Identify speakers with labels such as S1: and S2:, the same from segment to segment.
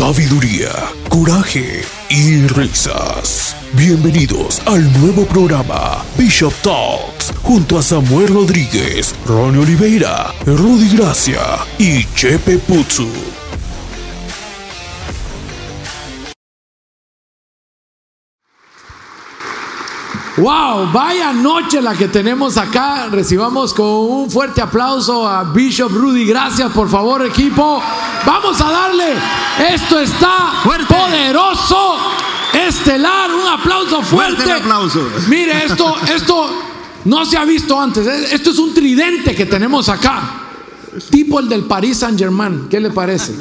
S1: sabiduría, coraje y risas. Bienvenidos al nuevo programa Bishop Talks junto a Samuel Rodríguez, Ronnie Oliveira, Rudy Gracia y Chepe Putsu.
S2: Wow, vaya noche la que tenemos acá. Recibamos con un fuerte aplauso a Bishop Rudy. Gracias, por favor, equipo. Vamos a darle. Esto está poderoso, estelar. Un aplauso fuerte.
S3: Fuerte aplauso.
S2: Mire, esto, esto no se ha visto antes. Esto es un tridente que tenemos acá. Tipo el del Paris Saint Germain. ¿Qué le parece?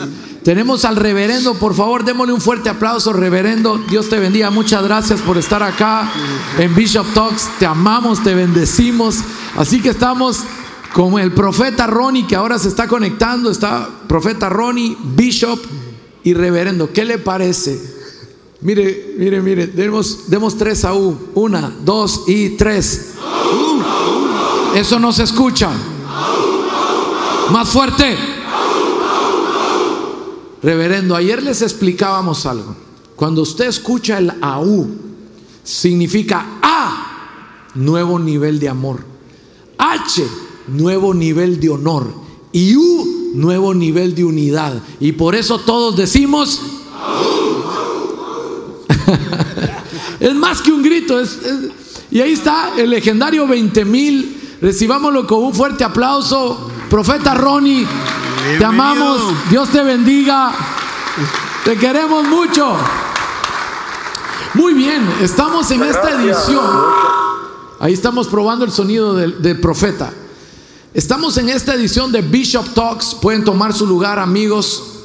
S2: Tenemos al reverendo, por favor, démosle un fuerte aplauso, reverendo. Dios te bendiga. Muchas gracias por estar acá en Bishop Talks. Te amamos, te bendecimos. Así que estamos con el profeta Ronnie que ahora se está conectando. Está profeta Ronnie, Bishop y reverendo. ¿Qué le parece? Mire, mire, mire. Demos, demos tres a U. Una, dos y tres. Eso no se escucha. Más fuerte. Reverendo, ayer les explicábamos algo. Cuando usted escucha el AU, significa A, nuevo nivel de amor. H, nuevo nivel de honor. Y U, nuevo nivel de unidad. Y por eso todos decimos... es más que un grito. y ahí está el legendario 20 mil. Recibámoslo con un fuerte aplauso. Profeta Ronnie, te amamos. Dios te bendiga. Te queremos mucho. Muy bien, estamos en esta edición. Ahí estamos probando el sonido del, del profeta. Estamos en esta edición de Bishop Talks. Pueden tomar su lugar, amigos.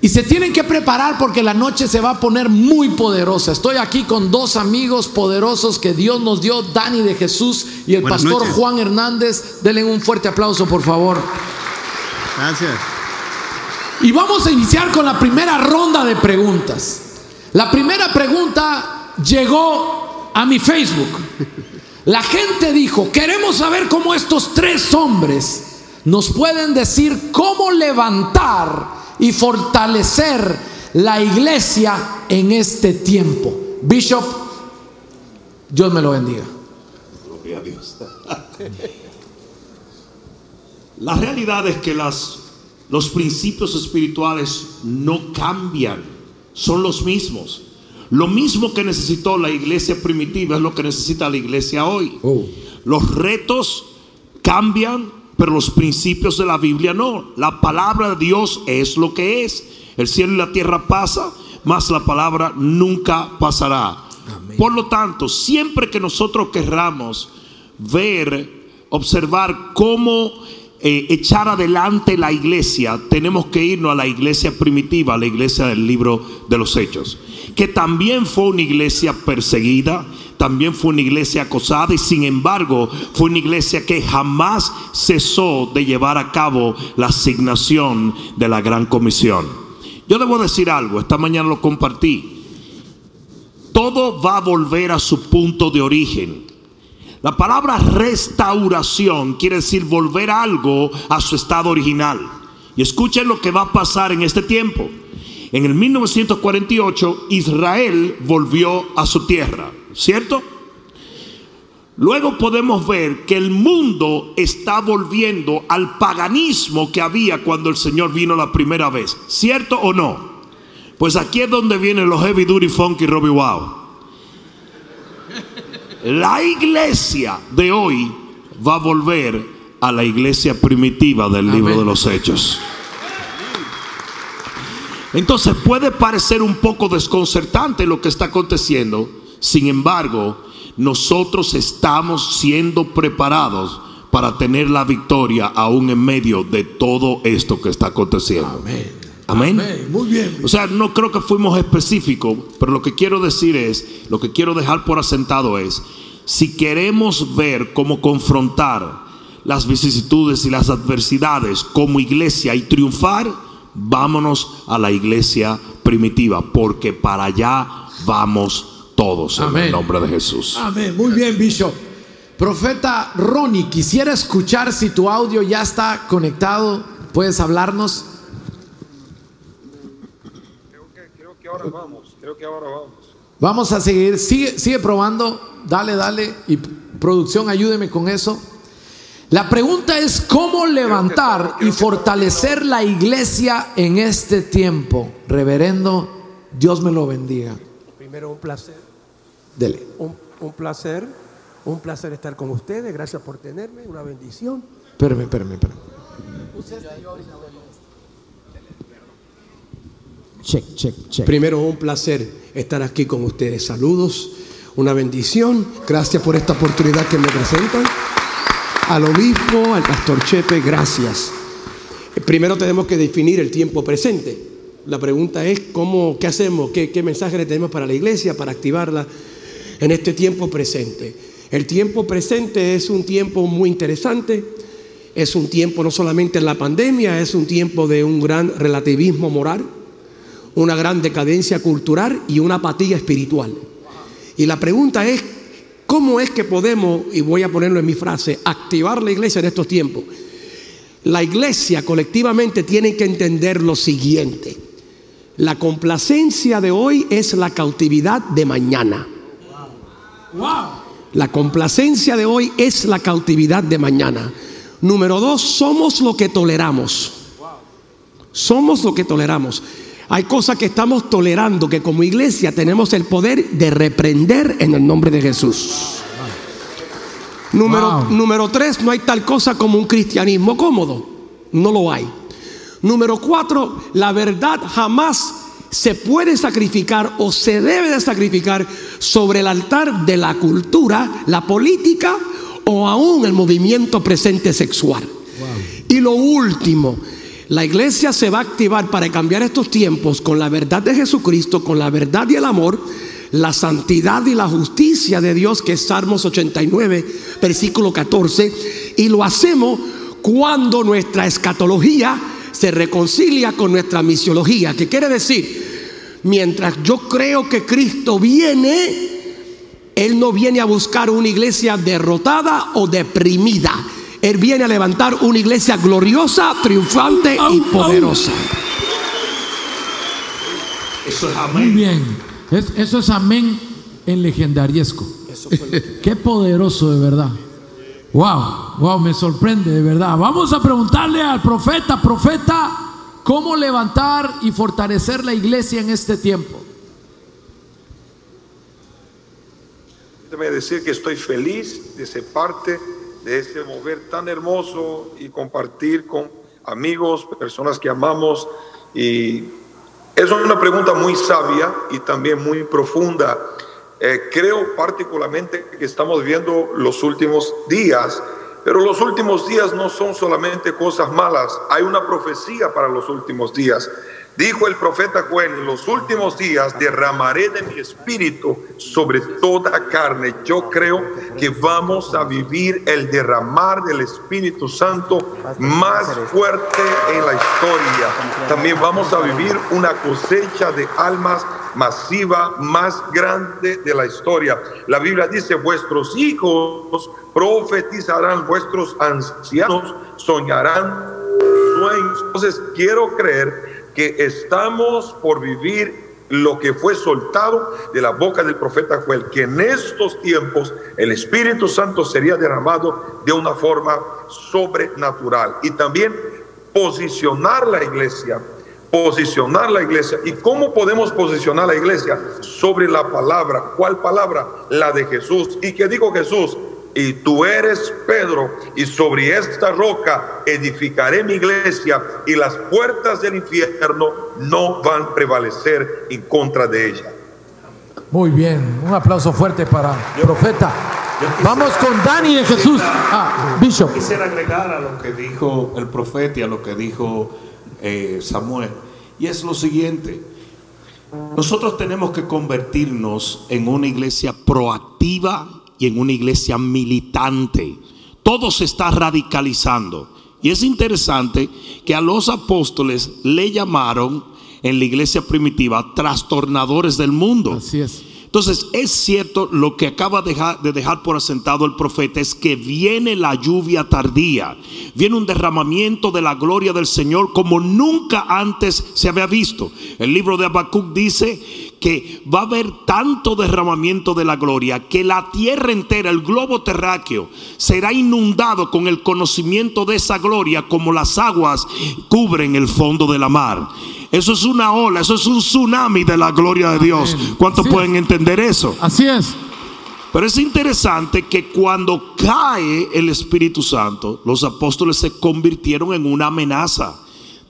S2: Y se tienen que preparar porque la noche se va a poner muy poderosa. Estoy aquí con dos amigos poderosos que Dios nos dio, Dani de Jesús y el
S3: Buenas
S2: pastor
S3: noches.
S2: Juan Hernández. Denle un fuerte aplauso, por favor.
S3: Gracias.
S2: Y vamos a iniciar con la primera ronda de preguntas. La primera pregunta llegó a mi Facebook. La gente dijo, queremos saber cómo estos tres hombres nos pueden decir cómo levantar y fortalecer la iglesia en este tiempo. Bishop, Dios me lo bendiga.
S4: Gloria a Dios. La realidad es que las, los principios espirituales no cambian, son los mismos. Lo mismo que necesitó la iglesia primitiva es lo que necesita la iglesia hoy.
S2: Oh.
S4: Los retos cambian, pero los principios de la Biblia no. La palabra de Dios es lo que es. El cielo y la tierra pasa, mas la palabra nunca pasará. Por lo tanto, siempre que nosotros querramos ver, observar cómo eh, echar adelante la iglesia, tenemos que irnos a la iglesia primitiva, a la iglesia del libro de los Hechos, que también fue una iglesia perseguida, también fue una iglesia acosada y sin embargo fue una iglesia que jamás cesó de llevar a cabo la asignación de la gran comisión. Yo debo decir algo, esta mañana lo compartí. Todo va a volver a su punto de origen. La palabra restauración quiere decir volver algo a su estado original. Y escuchen lo que va a pasar en este tiempo. En el 1948 Israel volvió a su tierra, ¿cierto? Luego podemos ver que el mundo está volviendo al paganismo que había cuando el Señor vino la primera vez, ¿cierto o no? Pues aquí es donde vienen los heavy duty funky Robbie Wow. La iglesia de hoy va a volver a la iglesia primitiva del libro
S2: Amén.
S4: de los Hechos. Entonces puede parecer un poco desconcertante lo que está aconteciendo. Sin embargo, nosotros estamos siendo preparados para tener la victoria aún en medio de todo esto que está aconteciendo.
S2: Amén.
S4: Amén.
S2: Amén. Muy bien.
S4: O sea, no creo que fuimos específicos, pero lo que quiero decir es, lo que quiero dejar por asentado es, si queremos ver cómo confrontar las vicisitudes y las adversidades como iglesia y triunfar, vámonos a la iglesia primitiva, porque para allá vamos todos en
S2: Amén.
S4: el nombre de Jesús.
S2: Amén. Muy bien, Bishop. Profeta Ronnie, quisiera escuchar si tu audio ya está conectado. ¿Puedes hablarnos?
S5: Creo que ahora vamos, creo que ahora vamos.
S2: Vamos a seguir, sigue, sigue probando, dale, dale, y producción, ayúdeme con eso. La pregunta es cómo levantar y fortalecer la iglesia en este tiempo. Reverendo, Dios me lo bendiga.
S6: Primero, un placer.
S2: Dele.
S6: Un, un placer. Un placer estar con ustedes. Gracias por tenerme. Una bendición.
S2: Espérame, espérame, espérame.
S6: Check, check, check. Primero, un placer estar aquí con ustedes. Saludos, una bendición. Gracias por esta oportunidad que me presentan. Al obispo, al pastor Chepe, gracias. Primero tenemos que definir el tiempo presente. La pregunta es cómo, qué hacemos, qué, qué mensaje le tenemos para la iglesia, para activarla en este tiempo presente. El tiempo presente es un tiempo muy interesante. Es un tiempo no solamente en la pandemia, es un tiempo de un gran relativismo moral una gran decadencia cultural y una apatía espiritual. Y la pregunta es, ¿cómo es que podemos, y voy a ponerlo en mi frase, activar la iglesia en estos tiempos? La iglesia colectivamente tiene que entender lo siguiente. La complacencia de hoy es la cautividad de mañana. La complacencia de hoy es la cautividad de mañana. Número dos, somos lo que toleramos. Somos lo que toleramos. Hay cosas que estamos tolerando que como iglesia tenemos el poder de reprender en el nombre de Jesús. Número, número tres, no hay tal cosa como un cristianismo cómodo. No lo hay. Número cuatro, la verdad jamás se puede sacrificar o se debe de sacrificar sobre el altar de la cultura, la política o aún el movimiento presente sexual. Y lo último, la iglesia se va a activar para cambiar estos tiempos con la verdad de Jesucristo, con la verdad y el amor, la santidad y la justicia de Dios, que es Salmos 89, versículo 14. Y lo hacemos cuando nuestra escatología se reconcilia con nuestra misiología. ¿Qué quiere decir? Mientras yo creo que Cristo viene, Él no viene a buscar una iglesia derrotada o deprimida. Él viene a levantar una iglesia gloriosa, triunfante y poderosa.
S2: Eso es amén. Muy bien. eso es amén en legendariesco. Qué poderoso de verdad. Wow, wow, me sorprende de verdad. Vamos a preguntarle al profeta, profeta, cómo levantar y fortalecer la iglesia en este tiempo.
S5: Déjeme decir que estoy feliz de ser parte de ese mover tan hermoso y compartir con amigos, personas que amamos. Y es una pregunta muy sabia y también muy profunda. Eh, creo particularmente que estamos viendo los últimos días, pero los últimos días no son solamente cosas malas, hay una profecía para los últimos días. Dijo el profeta Joel, en los últimos días derramaré de mi espíritu sobre toda carne. Yo creo que vamos a vivir el derramar del Espíritu Santo más fuerte en la historia. También vamos a vivir una cosecha de almas masiva más grande de la historia. La Biblia dice, vuestros hijos profetizarán, vuestros ancianos soñarán sueños. Entonces quiero creer que estamos por vivir lo que fue soltado de la boca del profeta Joel, que en estos tiempos el Espíritu Santo sería derramado de una forma sobrenatural. Y también posicionar la iglesia, posicionar la iglesia. ¿Y cómo podemos posicionar la iglesia? Sobre la palabra. ¿Cuál palabra? La de Jesús. ¿Y qué dijo Jesús? Y tú eres Pedro, y sobre esta roca edificaré mi iglesia, y las puertas del infierno no van a prevalecer en contra de ella.
S2: Muy bien, un aplauso fuerte para el profeta. Vamos con Dani de Jesús. Ah, Bishop.
S4: Quisiera agregar a lo que dijo el profeta y a lo que dijo eh, Samuel. Y es lo siguiente. Nosotros tenemos que convertirnos en una iglesia proactiva y en una iglesia militante. Todo se está radicalizando. Y es interesante que a los apóstoles le llamaron en la iglesia primitiva trastornadores del mundo.
S2: Así es.
S4: Entonces, es cierto lo que acaba de dejar, de dejar, por asentado el profeta, es que viene la lluvia tardía, viene un derramamiento de la gloria del Señor como nunca antes se había visto. El libro de Habacuc dice que va a haber tanto derramamiento de la gloria que la tierra entera, el globo terráqueo, será inundado con el conocimiento de esa gloria como las aguas cubren el fondo de la mar. Eso es una ola, eso es un tsunami de la gloria de Dios. ¿Cuántos pueden entender eso?
S2: Así es.
S4: Pero es interesante que cuando cae el Espíritu Santo, los apóstoles se convirtieron en una amenaza,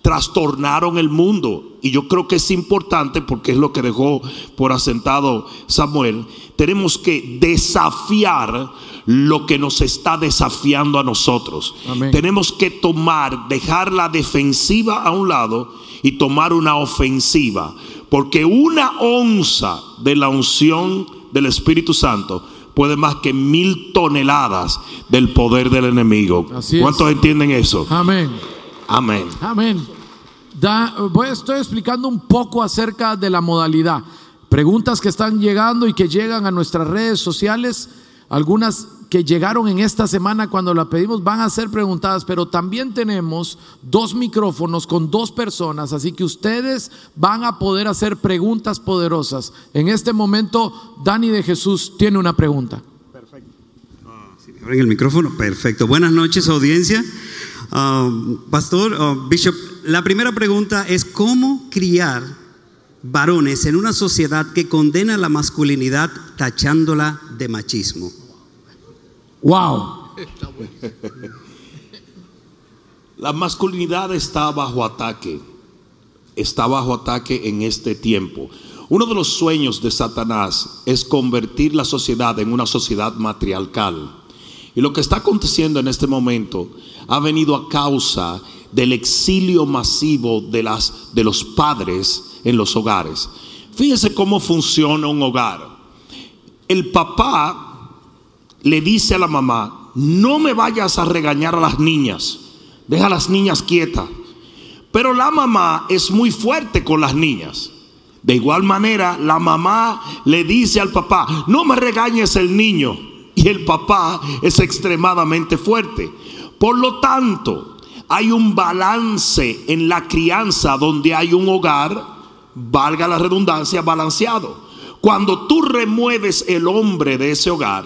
S4: trastornaron el mundo. Y yo creo que es importante, porque es lo que dejó por asentado Samuel, tenemos que desafiar lo que nos está desafiando a nosotros.
S2: Amén.
S4: Tenemos que tomar, dejar la defensiva a un lado y tomar una ofensiva. Porque una onza de la unción del Espíritu Santo puede más que mil toneladas del poder del enemigo.
S2: Así es.
S4: ¿Cuántos entienden eso?
S2: Amén.
S4: Amén.
S2: Amén. Estoy explicando un poco acerca de la modalidad. Preguntas que están llegando y que llegan a nuestras redes sociales. Algunas que llegaron en esta semana cuando la pedimos van a ser preguntadas, pero también tenemos dos micrófonos con dos personas, así que ustedes van a poder hacer preguntas poderosas. En este momento, Dani de Jesús tiene una pregunta.
S7: Abren el micrófono, perfecto. Buenas noches, audiencia. Ah, pastor, ah, Bishop, la primera pregunta es cómo criar varones en una sociedad que condena la masculinidad tachándola de machismo.
S2: Wow.
S4: La masculinidad está bajo ataque. Está bajo ataque en este tiempo. Uno de los sueños de Satanás es convertir la sociedad en una sociedad matriarcal. Y lo que está aconteciendo en este momento ha venido a causa del exilio masivo de, las, de los padres en los hogares. Fíjese cómo funciona un hogar. El papá le dice a la mamá, no me vayas a regañar a las niñas, deja a las niñas quietas. Pero la mamá es muy fuerte con las niñas. De igual manera, la mamá le dice al papá, no me regañes el niño. Y el papá es extremadamente fuerte. Por lo tanto, hay un balance en la crianza donde hay un hogar, valga la redundancia, balanceado. Cuando tú remueves el hombre de ese hogar,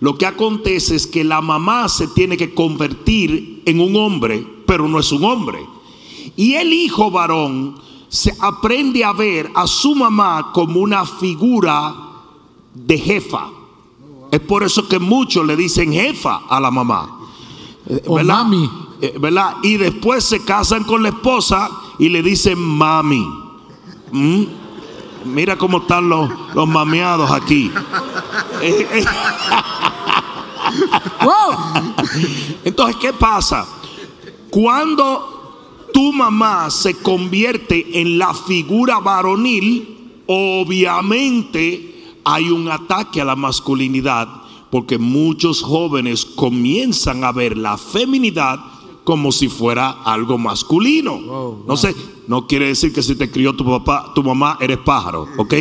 S4: lo que acontece es que la mamá se tiene que convertir en un hombre, pero no es un hombre. Y el hijo varón se aprende a ver a su mamá como una figura de jefa. Es por eso que muchos le dicen jefa a la mamá.
S2: O mami.
S4: Eh, ¿Verdad? Y después se casan con la esposa y le dicen mami. ¿Mm? Mira cómo están los, los mameados aquí. Eh, eh. Entonces, ¿qué pasa? Cuando tu mamá se convierte en la figura varonil, obviamente hay un ataque a la masculinidad, porque muchos jóvenes comienzan a ver la feminidad como si fuera algo masculino. No sé, no quiere decir que si te crió tu papá, tu mamá, eres pájaro, ¿ok?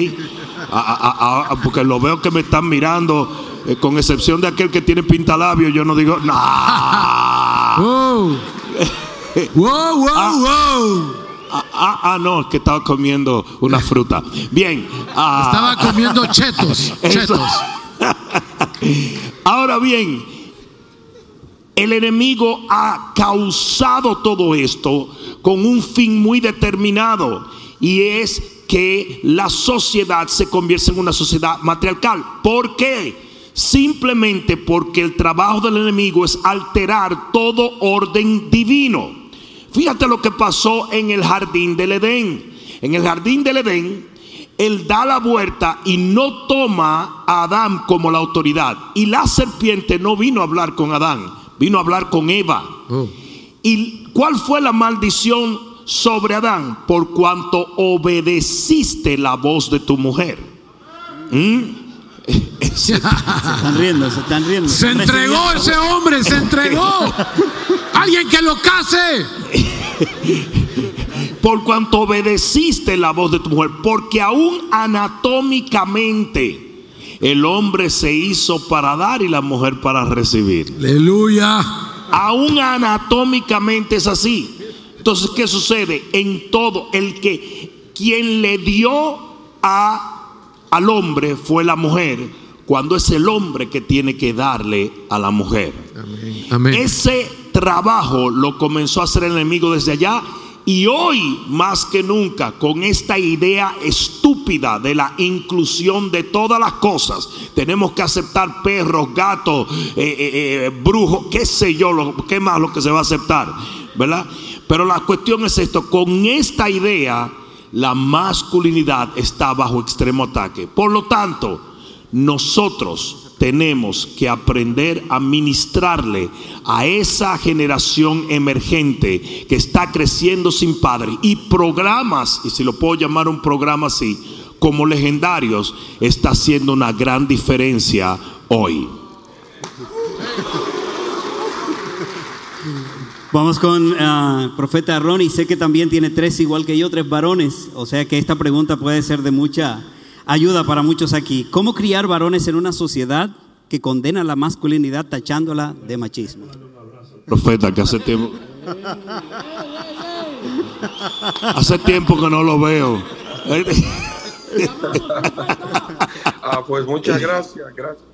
S4: A- a- a- a- porque lo veo que me están mirando, eh, con excepción de aquel que tiene pintalabio, yo no digo, no.
S2: Wow. Wow, wow, wow.
S4: Ah, ah, ah, no, es que estaba comiendo una fruta. Bien. ah,
S2: Estaba comiendo chetos. Chetos.
S4: Ahora bien, el enemigo ha causado todo esto con un fin muy determinado y es que la sociedad se convierta en una sociedad matriarcal. ¿Por qué? Simplemente porque el trabajo del enemigo es alterar todo orden divino. Fíjate lo que pasó en el jardín del Edén. En el jardín del Edén, él da la vuelta y no toma a Adán como la autoridad. Y la serpiente no vino a hablar con Adán, vino a hablar con Eva. ¿Y cuál fue la maldición sobre Adán? Por cuanto obedeciste la voz de tu mujer. ¿Mm?
S3: Se están riendo, se están riendo.
S2: Se entregó ese hombre, se entregó. Alguien que lo case.
S4: por cuanto obedeciste la voz de tu mujer, porque aún anatómicamente el hombre se hizo para dar y la mujer para recibir.
S2: Aleluya.
S4: Aún anatómicamente es así. Entonces, ¿qué sucede? En todo, el que quien le dio a, al hombre fue la mujer, cuando es el hombre que tiene que darle a la mujer.
S2: Amén.
S4: Ese trabajo lo comenzó a hacer el enemigo desde allá y hoy más que nunca con esta idea estúpida de la inclusión de todas las cosas, tenemos que aceptar perros, gatos, eh, eh, eh, brujos, qué sé yo, lo, qué más lo que se va a aceptar, ¿verdad? Pero la cuestión es esto, con esta idea la masculinidad está bajo extremo ataque. Por lo tanto, nosotros tenemos que aprender a ministrarle a esa generación emergente que está creciendo sin padre. Y programas, y si lo puedo llamar un programa así, como legendarios, está haciendo una gran diferencia hoy.
S7: Vamos con ah, profeta Ronnie. Sé que también tiene tres, igual que yo, tres varones. O sea que esta pregunta puede ser de mucha ayuda para muchos aquí. ¿Cómo criar varones en una sociedad que condena la masculinidad tachándola de machismo?
S4: Profeta, que hace tiempo. Hace tiempo que no lo veo.
S5: Ah, pues muchas gracias, gracias.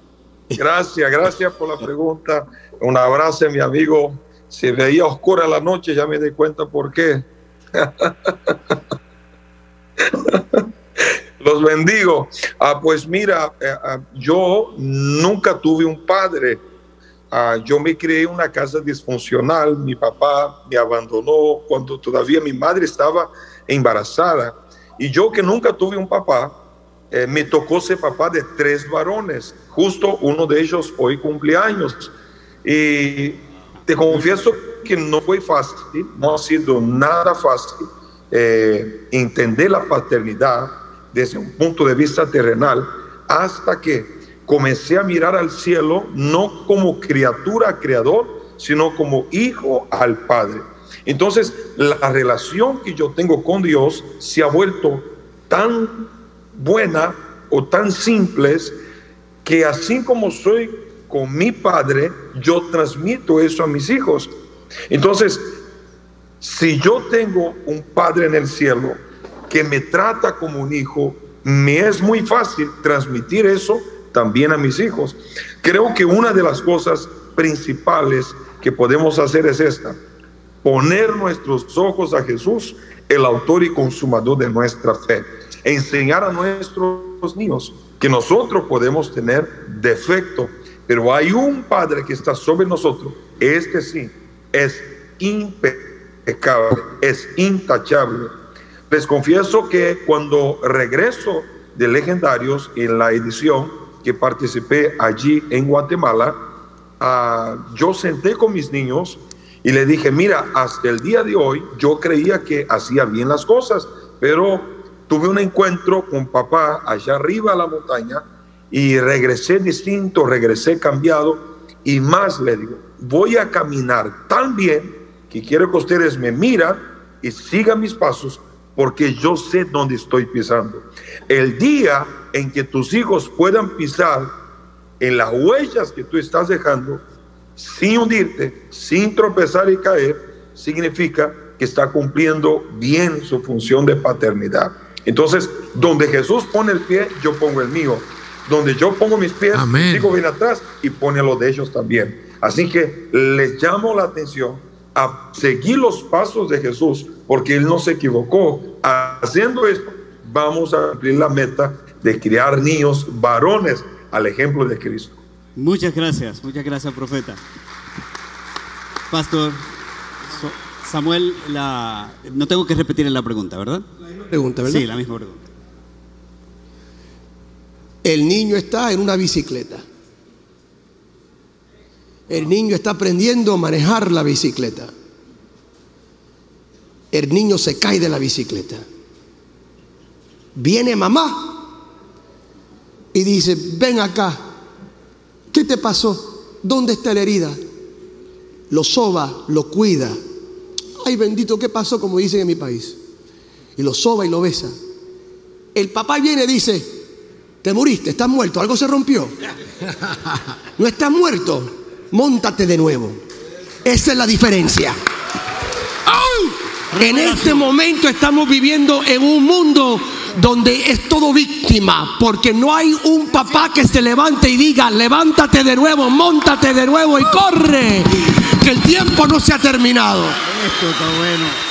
S5: Gracias, gracias por la pregunta. Un abrazo, mi amigo. Se veía oscura la noche, ya me di cuenta por qué. Los bendigo. Ah, pues mira, eh, ah, yo nunca tuve un padre. Ah, yo me crié en una casa disfuncional. Mi papá me abandonó cuando todavía mi madre estaba embarazada. Y yo que nunca tuve un papá, eh, me tocó ser papá de tres varones. Justo uno de ellos hoy cumpleaños. Y te confieso que no fue fácil, no ha sido nada fácil eh, entender la paternidad desde un punto de vista terrenal hasta que comencé a mirar al cielo no como criatura creador, sino como hijo al Padre. Entonces, la relación que yo tengo con Dios se ha vuelto tan buena o tan simple que así como soy con mi Padre, yo transmito eso a mis hijos. Entonces, si yo tengo un Padre en el cielo, que me trata como un hijo, me es muy fácil transmitir eso también a mis hijos. Creo que una de las cosas principales que podemos hacer es esta, poner nuestros ojos a Jesús, el autor y consumador de nuestra fe, enseñar a nuestros niños que nosotros podemos tener defecto, pero hay un Padre que está sobre nosotros, este sí, es impecable, es intachable, les confieso que cuando regreso de Legendarios en la edición que participé allí en Guatemala, ah, yo senté con mis niños y le dije, mira, hasta el día de hoy yo creía que hacía bien las cosas, pero tuve un encuentro con papá allá arriba a la montaña y regresé distinto, regresé cambiado y más le digo, voy a caminar tan bien que quiero que ustedes me miran y sigan mis pasos porque yo sé dónde estoy pisando. El día en que tus hijos puedan pisar en las huellas que tú estás dejando, sin hundirte, sin tropezar y caer, significa que está cumpliendo bien su función de paternidad. Entonces, donde Jesús pone el pie, yo pongo el mío. Donde yo pongo mis pies, digo bien atrás y pone los de ellos también. Así que les llamo la atención a seguir los pasos de Jesús porque Él no se equivocó. Haciendo esto, vamos a cumplir la meta de criar niños varones al ejemplo de Cristo.
S7: Muchas gracias, muchas gracias, profeta. Pastor Samuel, la, no tengo que repetir la pregunta, ¿verdad?
S6: La misma pregunta, ¿verdad?
S7: Sí, la misma pregunta.
S6: El niño está en una bicicleta. El niño está aprendiendo a manejar la bicicleta el niño se cae de la bicicleta. Viene mamá y dice, ven acá, ¿qué te pasó? ¿Dónde está la herida? Lo soba, lo cuida. Ay bendito, ¿qué pasó? Como dicen en mi país. Y lo soba y lo besa. El papá viene y dice, Te muriste, estás muerto, algo se rompió. No estás muerto, móntate de nuevo. Esa es la diferencia. En este momento estamos viviendo en un mundo donde es todo víctima, porque no hay un papá que se levante y diga, levántate de nuevo, montate de nuevo y corre, que el tiempo no se ha terminado.
S3: Esto está bueno.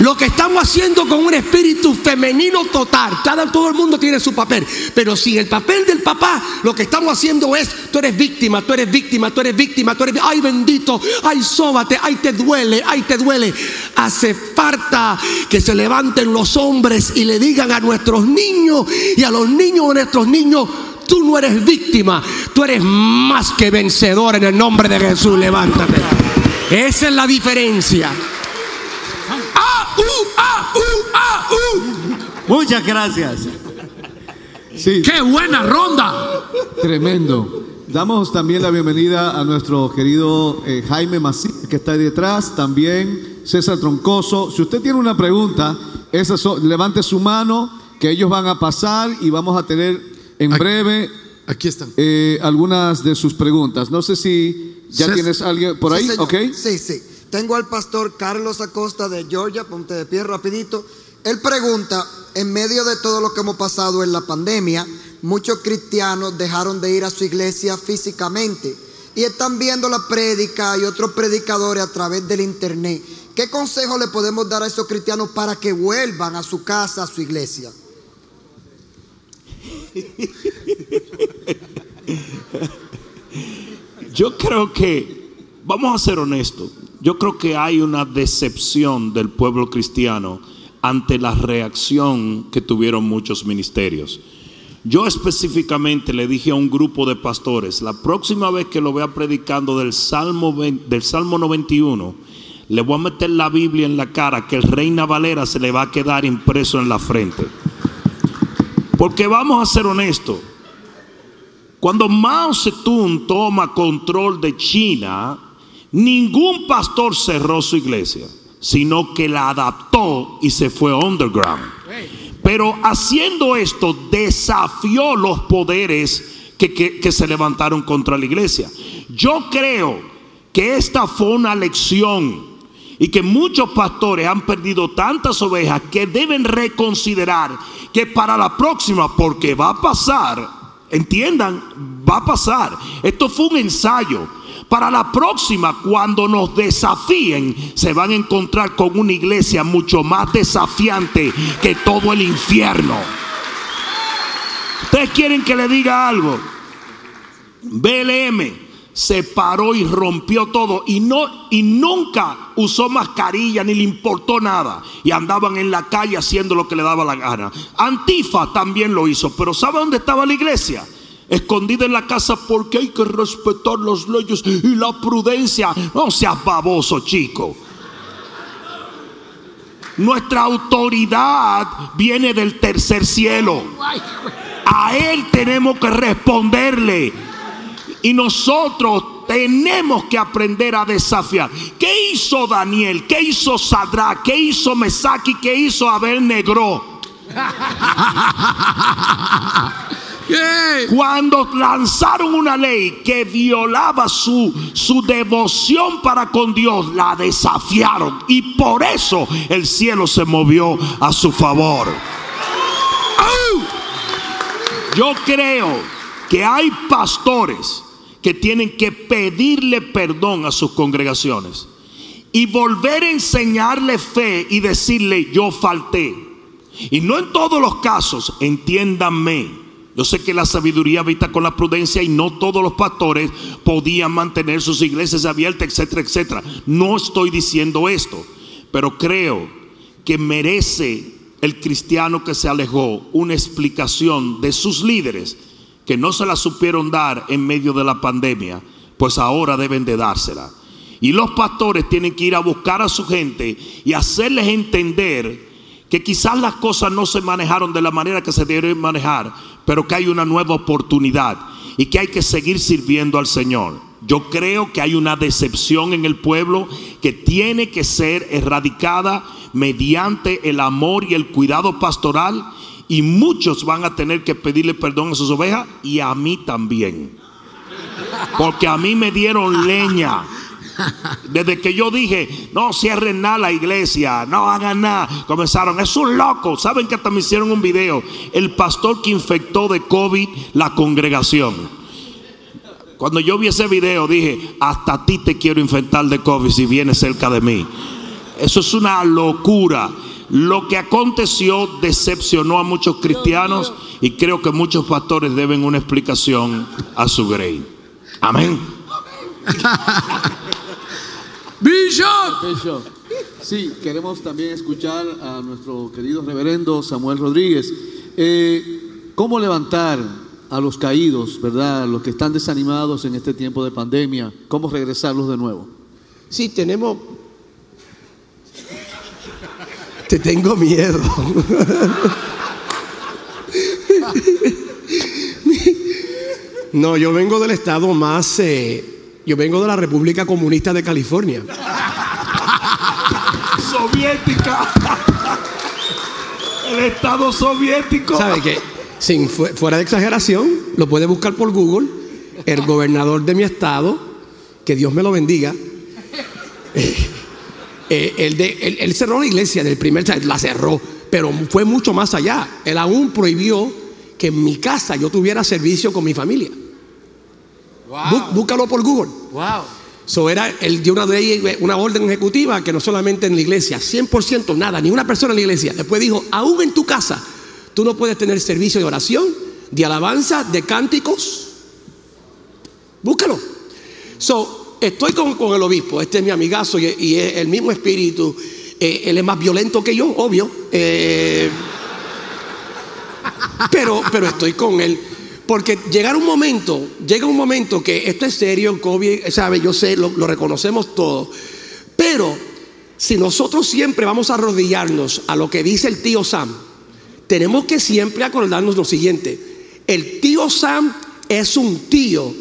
S6: Lo que estamos haciendo con un espíritu femenino total, cada, todo el mundo tiene su papel, pero si el papel del papá, lo que estamos haciendo es, tú eres víctima, tú eres víctima, tú eres víctima, tú eres, ay bendito, ay sóbate, ay te duele, ay te duele. Hace falta que se levanten los hombres y le digan a nuestros niños y a los niños de nuestros niños, tú no eres víctima, tú eres más que vencedor en el nombre de Jesús, levántate. Esa es la diferencia.
S2: ¡Ah, uh, ah, uh, ah, uh!
S3: Muchas gracias.
S8: Sí,
S2: ¡Qué buena ronda!
S8: tremendo. Damos también la bienvenida a nuestro querido eh, Jaime Macías, que está ahí detrás, también César Troncoso. Si usted tiene una pregunta, esa so- levante su mano, que ellos van a pasar y vamos a tener en
S2: Aquí-
S8: breve
S2: Aquí están.
S8: eh, algunas de sus preguntas. No sé si ya tienes alguien por ahí,
S9: Sí.
S8: ¿ok?
S9: Sí, sí. Tengo al pastor Carlos Acosta de Georgia, ponte de pie rapidito. Él pregunta, en medio de todo lo que hemos pasado en la pandemia, muchos cristianos dejaron de ir a su iglesia físicamente y están viendo la prédica y otros predicadores a través del internet. ¿Qué consejo le podemos dar a esos cristianos para que vuelvan a su casa, a su iglesia?
S4: Yo creo que, vamos a ser honestos, yo creo que hay una decepción del pueblo cristiano ante la reacción que tuvieron muchos ministerios. Yo específicamente le dije a un grupo de pastores, la próxima vez que lo vea predicando del Salmo, 20 del Salmo 91, le voy a meter la Biblia en la cara que el Reina Valera se le va a quedar impreso en la frente. Porque vamos a ser honestos, cuando Mao Zedong toma control de China, ningún pastor cerró su iglesia, sino que la adaptó y se fue underground. Pero haciendo esto desafió los poderes que, que- se levantaron contra la iglesia. Yo creo que esta fue una lección y que muchos pastores han perdido tantas ovejas que deben reconsiderar que para la próxima, porque va a pasar, entiendan, va a pasar. Esto fue un ensayo. Para la próxima, cuando nos desafíen, se van a encontrar con una iglesia mucho más desafiante que todo el infierno. Ustedes quieren que le diga algo. BLM se paró y rompió todo y no y nunca usó mascarilla ni le importó nada y andaban en la calle haciendo lo que le daba la gana. Antifa también lo hizo, pero ¿sabe dónde estaba la iglesia? Escondida en la casa porque hay que respetar las leyes y la prudencia. No seas baboso, chico. Nuestra autoridad viene del tercer cielo. A Él tenemos que responderle. Y nosotros tenemos que aprender a desafiar. ¿Qué hizo Daniel? ¿Qué hizo Sadrach? ¿Qué hizo Mesaki? ¿Qué hizo Abel Negro? Cuando lanzaron una ley que violaba su, su devoción para con Dios, la desafiaron. Y por eso el cielo se movió a su favor. ¡Au! Yo creo que hay pastores que tienen que pedirle perdón a sus congregaciones y volver a enseñarle fe y decirle yo falté. Y no en todos los casos, entiéndanme. Yo sé que la sabiduría habita con la prudencia y no todos los pastores podían mantener sus iglesias abiertas, etcétera, etcétera. No estoy diciendo esto, pero creo que merece el cristiano que se alejó una explicación de sus líderes que no se la supieron dar en medio de la pandemia, pues ahora deben de dársela. Y los pastores tienen que ir a buscar a su gente y hacerles entender que quizás las cosas no se manejaron de la manera que se deben manejar, pero que hay una nueva oportunidad y que hay que seguir sirviendo al Señor. Yo creo que hay una decepción en el pueblo que tiene que ser erradicada mediante el amor y el cuidado pastoral Y muchos van a tener que pedirle perdón a sus ovejas y a mí también. Porque a mí me dieron leña. Desde que yo dije, no cierren nada la iglesia, no hagan nada, comenzaron, es un loco. Saben que hasta me hicieron un video, el pastor que infectó de COVID la congregación. Cuando yo vi ese video dije, hasta ti te quiero infectar de COVID si vienes cerca de mí. Eso es una locura. Lo que aconteció decepcionó a muchos cristianos y creo que muchos pastores deben una explicación a su grey. Amén.
S2: Bishop.
S8: Bishop. Sí, queremos también escuchar a nuestro querido reverendo Samuel Rodríguez. Eh, ¿Cómo levantar a los caídos, verdad? Los que están desanimados en este tiempo de pandemia. ¿Cómo regresarlos de nuevo?
S6: Sí, tenemos. Te tengo miedo. No, yo vengo del estado más. eh, yo vengo de la República Comunista de California.
S4: Soviética. El Estado soviético.
S6: ¿Sabe qué? Sin fu- fuera de exageración, lo puede buscar por Google. El gobernador de mi estado, que Dios me lo bendiga. eh, eh, él, de- él- él cerró la iglesia del primer, la cerró, pero fue mucho más allá. Él aún prohibió que en mi casa yo tuviera servicio con mi familia. Bú- búscalo por Google.
S2: Wow.
S6: So era, él dio una, ley, una orden ejecutiva que no solamente en la iglesia, 100% nada, ni una persona en la iglesia. Después dijo, aún en tu casa, tú no puedes tener servicio de oración, de alabanza, de cánticos. Búscalo. So, estoy con, con el obispo, este es mi amigazo y, y es el mismo espíritu. Eh, él es más violento que yo, obvio. Eh, pero, pero estoy con él. Porque llegar un momento, llega un momento que esto es serio, COVID, sabe, yo sé, lo, reconocemos todo. Pero si nosotros siempre vamos a arrodillarnos a lo que dice el tío Sam, tenemos que siempre acordarnos lo siguiente: el tío Sam es un tío,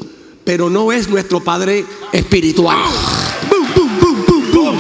S6: pero no es nuestro padre espiritual. Boom, boom, boom.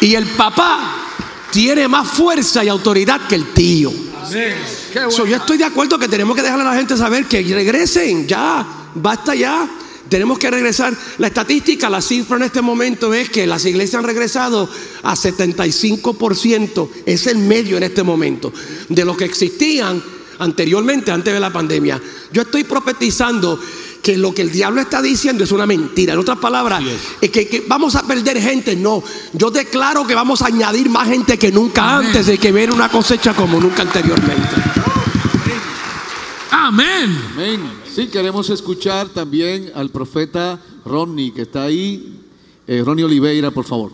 S6: Y el papá tiene más fuerza y autoridad que el tío.
S2: Bueno.
S6: So, yo estoy de acuerdo que tenemos que dejarle a la gente saber que regresen, ya, basta ya. Tenemos que regresar. La estadística, la cifra en este momento es que las iglesias han regresado a 75%, es el medio en este momento, de lo que existían anteriormente, antes de la pandemia. Yo estoy profetizando que lo que el diablo está diciendo es una mentira. En otras palabras, es que, que vamos a perder gente. No, yo declaro que vamos a añadir más gente que nunca
S2: Amén.
S6: antes de que viene una cosecha como nunca anteriormente.
S2: Amén.
S8: Amén. Sí, queremos escuchar también al profeta Ronnie, que está ahí. Eh, Ronnie Oliveira, por favor.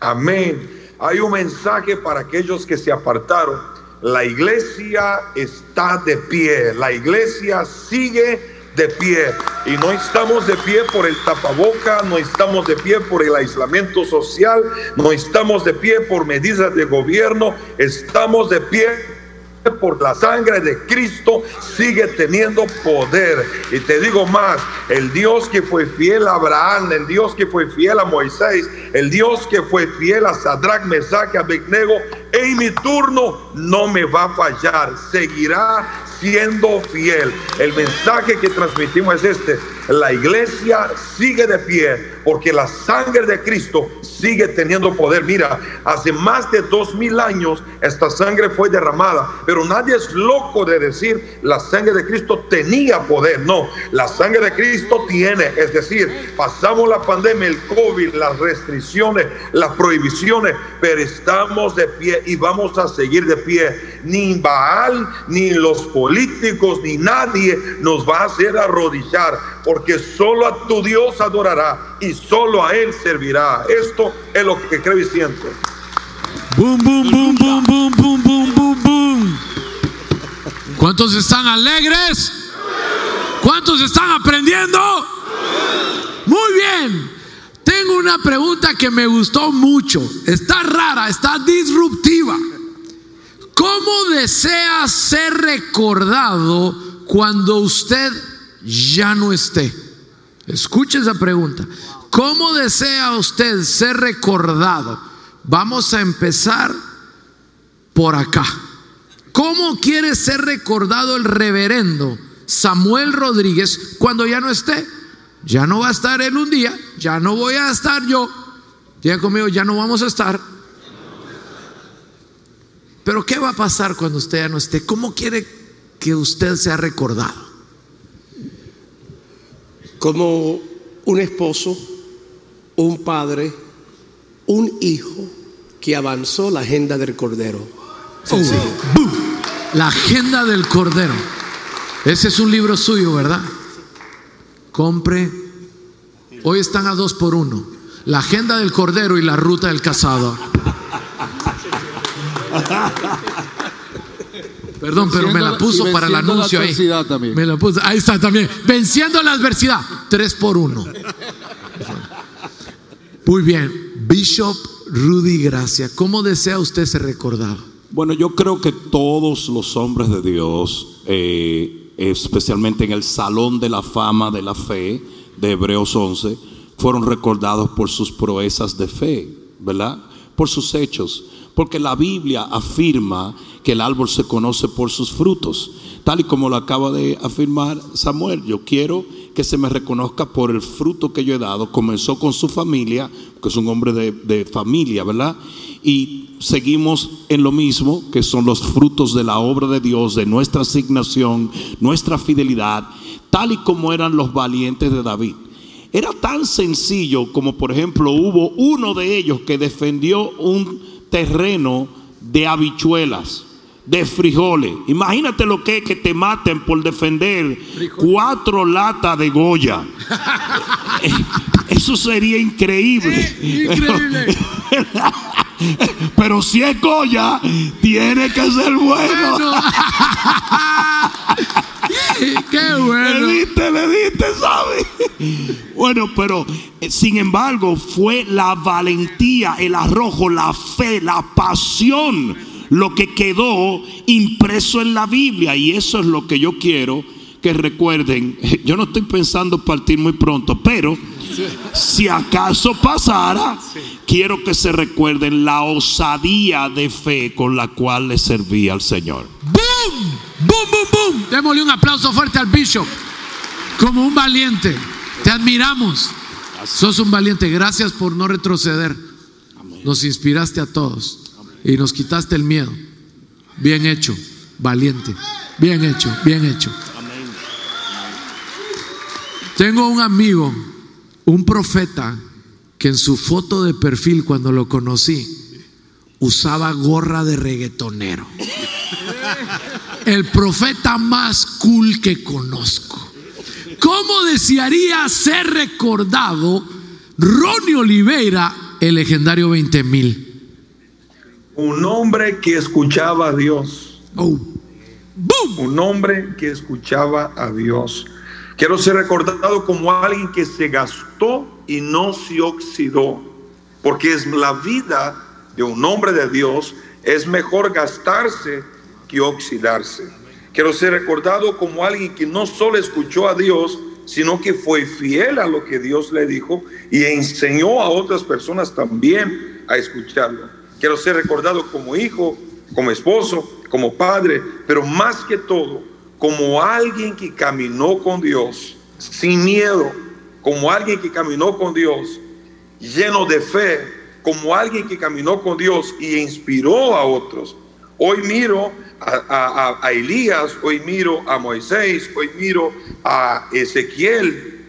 S5: Amén. Hay un mensaje para aquellos que se apartaron. La iglesia está de pie. La iglesia sigue de pie. Y no estamos de pie por el tapaboca, no estamos de pie por el aislamiento social, no estamos de pie por medidas de gobierno, estamos de pie por la sangre de Cristo sigue teniendo poder. Y te digo más, el Dios que fue fiel a Abraham, el Dios que fue fiel a Moisés, el Dios que fue fiel a Sadrach, Mesach, Abednego, en mi turno no me va a fallar, seguirá siendo fiel. El mensaje que transmitimos es este, la iglesia sigue de pie porque la sangre de Cristo sigue teniendo poder. Mira, hace más de dos mil años esta sangre fue derramada, pero nadie es loco de decir la sangre de Cristo tenía poder. No, la sangre de Cristo tiene, es decir, pasamos la pandemia, el COVID, las restricciones, las prohibiciones, pero estamos de pie y vamos a seguir de pie. Ni Baal, ni los políticos, ni nadie nos va a hacer arrodillar, porque solo a tu Dios adorará y solo a Él servirá. Esto es lo que creo y siento.
S2: Boom, boom, boom, boom, boom, boom, boom, boom, boom. ¿Cuántos están alegres? ¿Cuántos están aprendiendo? Muy bien. Tengo una pregunta que me gustó mucho. Está rara, está disruptiva. ¿Cómo desea ser recordado cuando usted ya no esté? Escuche esa pregunta. ¿Cómo desea usted ser recordado? Vamos a empezar por acá. ¿Cómo quiere ser recordado el reverendo Samuel Rodríguez cuando ya no esté? Ya no va a estar él un día, ya no voy a estar yo. Diga conmigo, ya no vamos a estar. Pero ¿qué va a pasar cuando usted ya no esté? ¿Cómo quiere que usted sea recordado?
S6: Como un esposo, un padre, un hijo que avanzó la agenda del Cordero.
S2: ¡Bum! La agenda del Cordero. Ese es un libro suyo, ¿verdad? Compre. Hoy están a dos por uno. La agenda del Cordero y la ruta del cazador. Perdón, pero me la puso para el
S8: venciendo la
S2: anuncio ahí.
S8: adversidad también.
S2: Me la puso. Ahí está también. Venciendo la adversidad. Tres por uno. Muy bien. Bishop Rudy Gracia. ¿Cómo desea usted ser recordado?
S4: Bueno, yo creo que todos los hombres de Dios, eh, especialmente en el Salón de la Fama de la Fe de Hebreos 11, fueron recordados por sus proezas de fe, ¿verdad? Por sus hechos. Porque la Biblia afirma que el árbol se conoce por sus frutos, tal y como lo acaba de afirmar Samuel. Yo quiero que se me reconozca por el fruto que yo he dado. Comenzó con su familia, que es un hombre de, de familia, ¿verdad? Y seguimos en lo mismo, que son los frutos de la obra de Dios, de nuestra asignación, nuestra fidelidad, tal y como eran los valientes de David. Era tan sencillo como, por ejemplo, hubo uno de ellos que defendió un terreno de habichuelas, de frijoles. Imagínate lo que es que te maten por defender cuatro latas de Goya. Eso sería increíble.
S2: Increíble.
S4: Pero si es Goya, tiene que ser bueno.
S2: Qué
S4: Le
S2: bueno.
S4: diste, le diste, ¿sabes? Bueno, pero eh, sin embargo fue la valentía, el arrojo, la fe, la pasión, lo que quedó impreso en la Biblia. Y eso es lo que yo quiero que recuerden. Yo no estoy pensando partir muy pronto, pero si acaso pasara, quiero que se recuerden la osadía de fe con la cual le servía al Señor.
S2: ¡Boom! ¡Boom, boom, boom! Démosle un aplauso fuerte al Bishop. Como un valiente. Te admiramos. Sos un valiente. Gracias por no retroceder. Nos inspiraste a todos. Y nos quitaste el miedo. Bien hecho. Valiente. Bien hecho. Bien hecho. Tengo un amigo, un profeta, que en su foto de perfil cuando lo conocí, usaba gorra de reggaetonero. El profeta más cool que conozco. ¿Cómo desearía ser recordado Ronnie Oliveira, el legendario 20 mil?
S5: Un hombre que escuchaba a Dios.
S2: Oh. ¡Boom!
S5: Un hombre que escuchaba a Dios. Quiero ser recordado como alguien que se gastó y no se oxidó. Porque es la vida de un hombre de Dios. Es mejor gastarse que oxidarse. Quiero ser recordado como alguien que no solo escuchó a Dios, sino que fue fiel a lo que Dios le dijo y enseñó a otras personas también a escucharlo. Quiero ser recordado como hijo, como esposo, como padre, pero más que todo, como alguien que caminó con Dios sin miedo, como alguien que caminó con Dios lleno de fe, como alguien que caminó con Dios y inspiró a otros. Hoy miro a, Elías, hoy miro a Moisés, hoy miro a Ezequiel,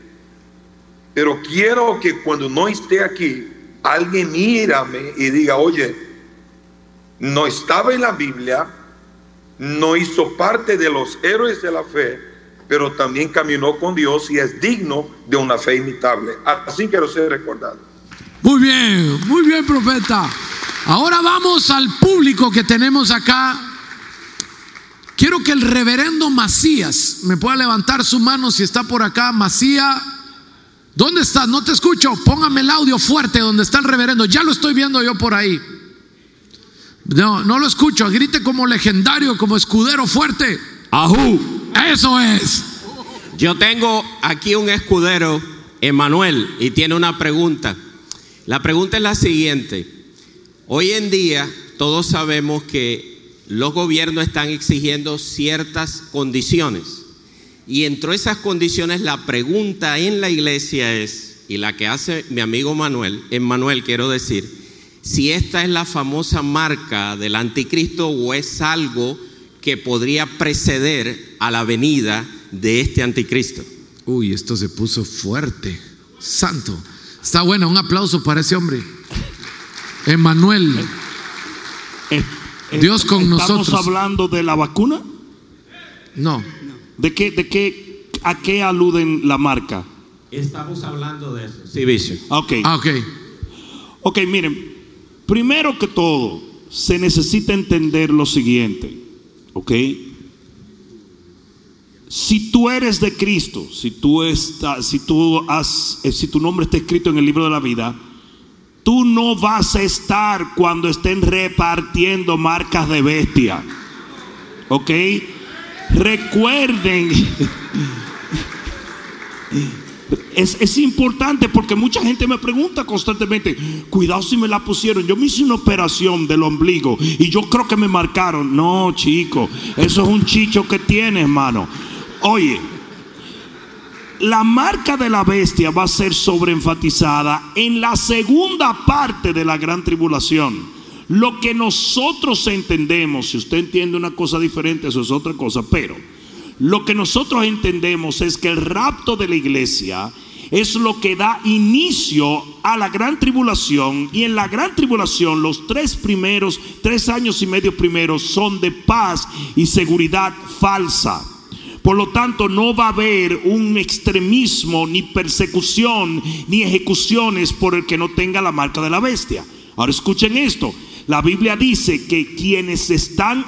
S5: pero quiero que cuando no esté aquí, alguien mírame y diga, oye, no estaba en la Biblia, no hizo parte de los héroes de la fe, pero también caminó con Dios y es digno de una fe imitable. Así quiero ser recordado.
S2: Muy bien, muy bien, profeta. Ahora vamos al público que tenemos acá. Quiero que el reverendo Macías me pueda levantar su mano si está por acá. Macías, ¿dónde estás? No te escucho. Póngame el audio fuerte donde está el reverendo. Ya lo estoy viendo yo por ahí. No, no lo escucho. Grite como legendario, como escudero fuerte.
S10: Ajú.
S2: Eso es.
S10: Yo tengo aquí un escudero, Emanuel, y tiene una pregunta. La pregunta es la siguiente. Hoy en día todos sabemos que los gobiernos están exigiendo ciertas condiciones. Y entre esas condiciones la pregunta en la iglesia es, y la que hace mi amigo Manuel, Manuel quiero decir, si esta es la famosa marca del anticristo o es algo que podría preceder a la venida de este anticristo.
S2: Uy, esto se puso fuerte. Santo. Está bueno, un aplauso para ese hombre. Emanuel.
S4: Eh, eh,
S2: Dios con
S4: ¿Estamos
S2: nosotros.
S4: hablando de la vacuna?
S2: No.
S4: ¿De qué, de qué, a qué aluden la marca?
S10: Estamos hablando de eso. Sí, Bishop.
S4: Ok.
S2: Ah, ok.
S4: Ok, miren, primero que todo, se necesita entender lo siguiente, ¿ok? Si tú eres de Cristo, si tú estás, si tú has, eh, si tu nombre está escrito en el libro de la vida, tú no vas a estar cuando estén repartiendo marcas de bestia, ¿ok? Recuerden. Es, es importante porque mucha gente me pregunta constantemente, cuidado si me la pusieron. Yo me hice una operación del ombligo y yo creo que me marcaron. No, chico, eso es un chicho que tiene, hermano. Oye, la marca de la bestia va a ser sobreenfatizada en la segunda parte de la gran tribulación. Lo que nosotros entendemos, si usted entiende una cosa diferente, eso es otra cosa, pero lo que nosotros entendemos es que el rapto de la iglesia es lo que da inicio a la gran tribulación y en la gran tribulación los tres primeros, tres años y medio primeros son de paz y seguridad falsa. Por lo tanto, no va a haber un extremismo, ni persecución, ni ejecuciones por el que no tenga la marca de la bestia. Ahora escuchen esto. La Biblia dice que quienes están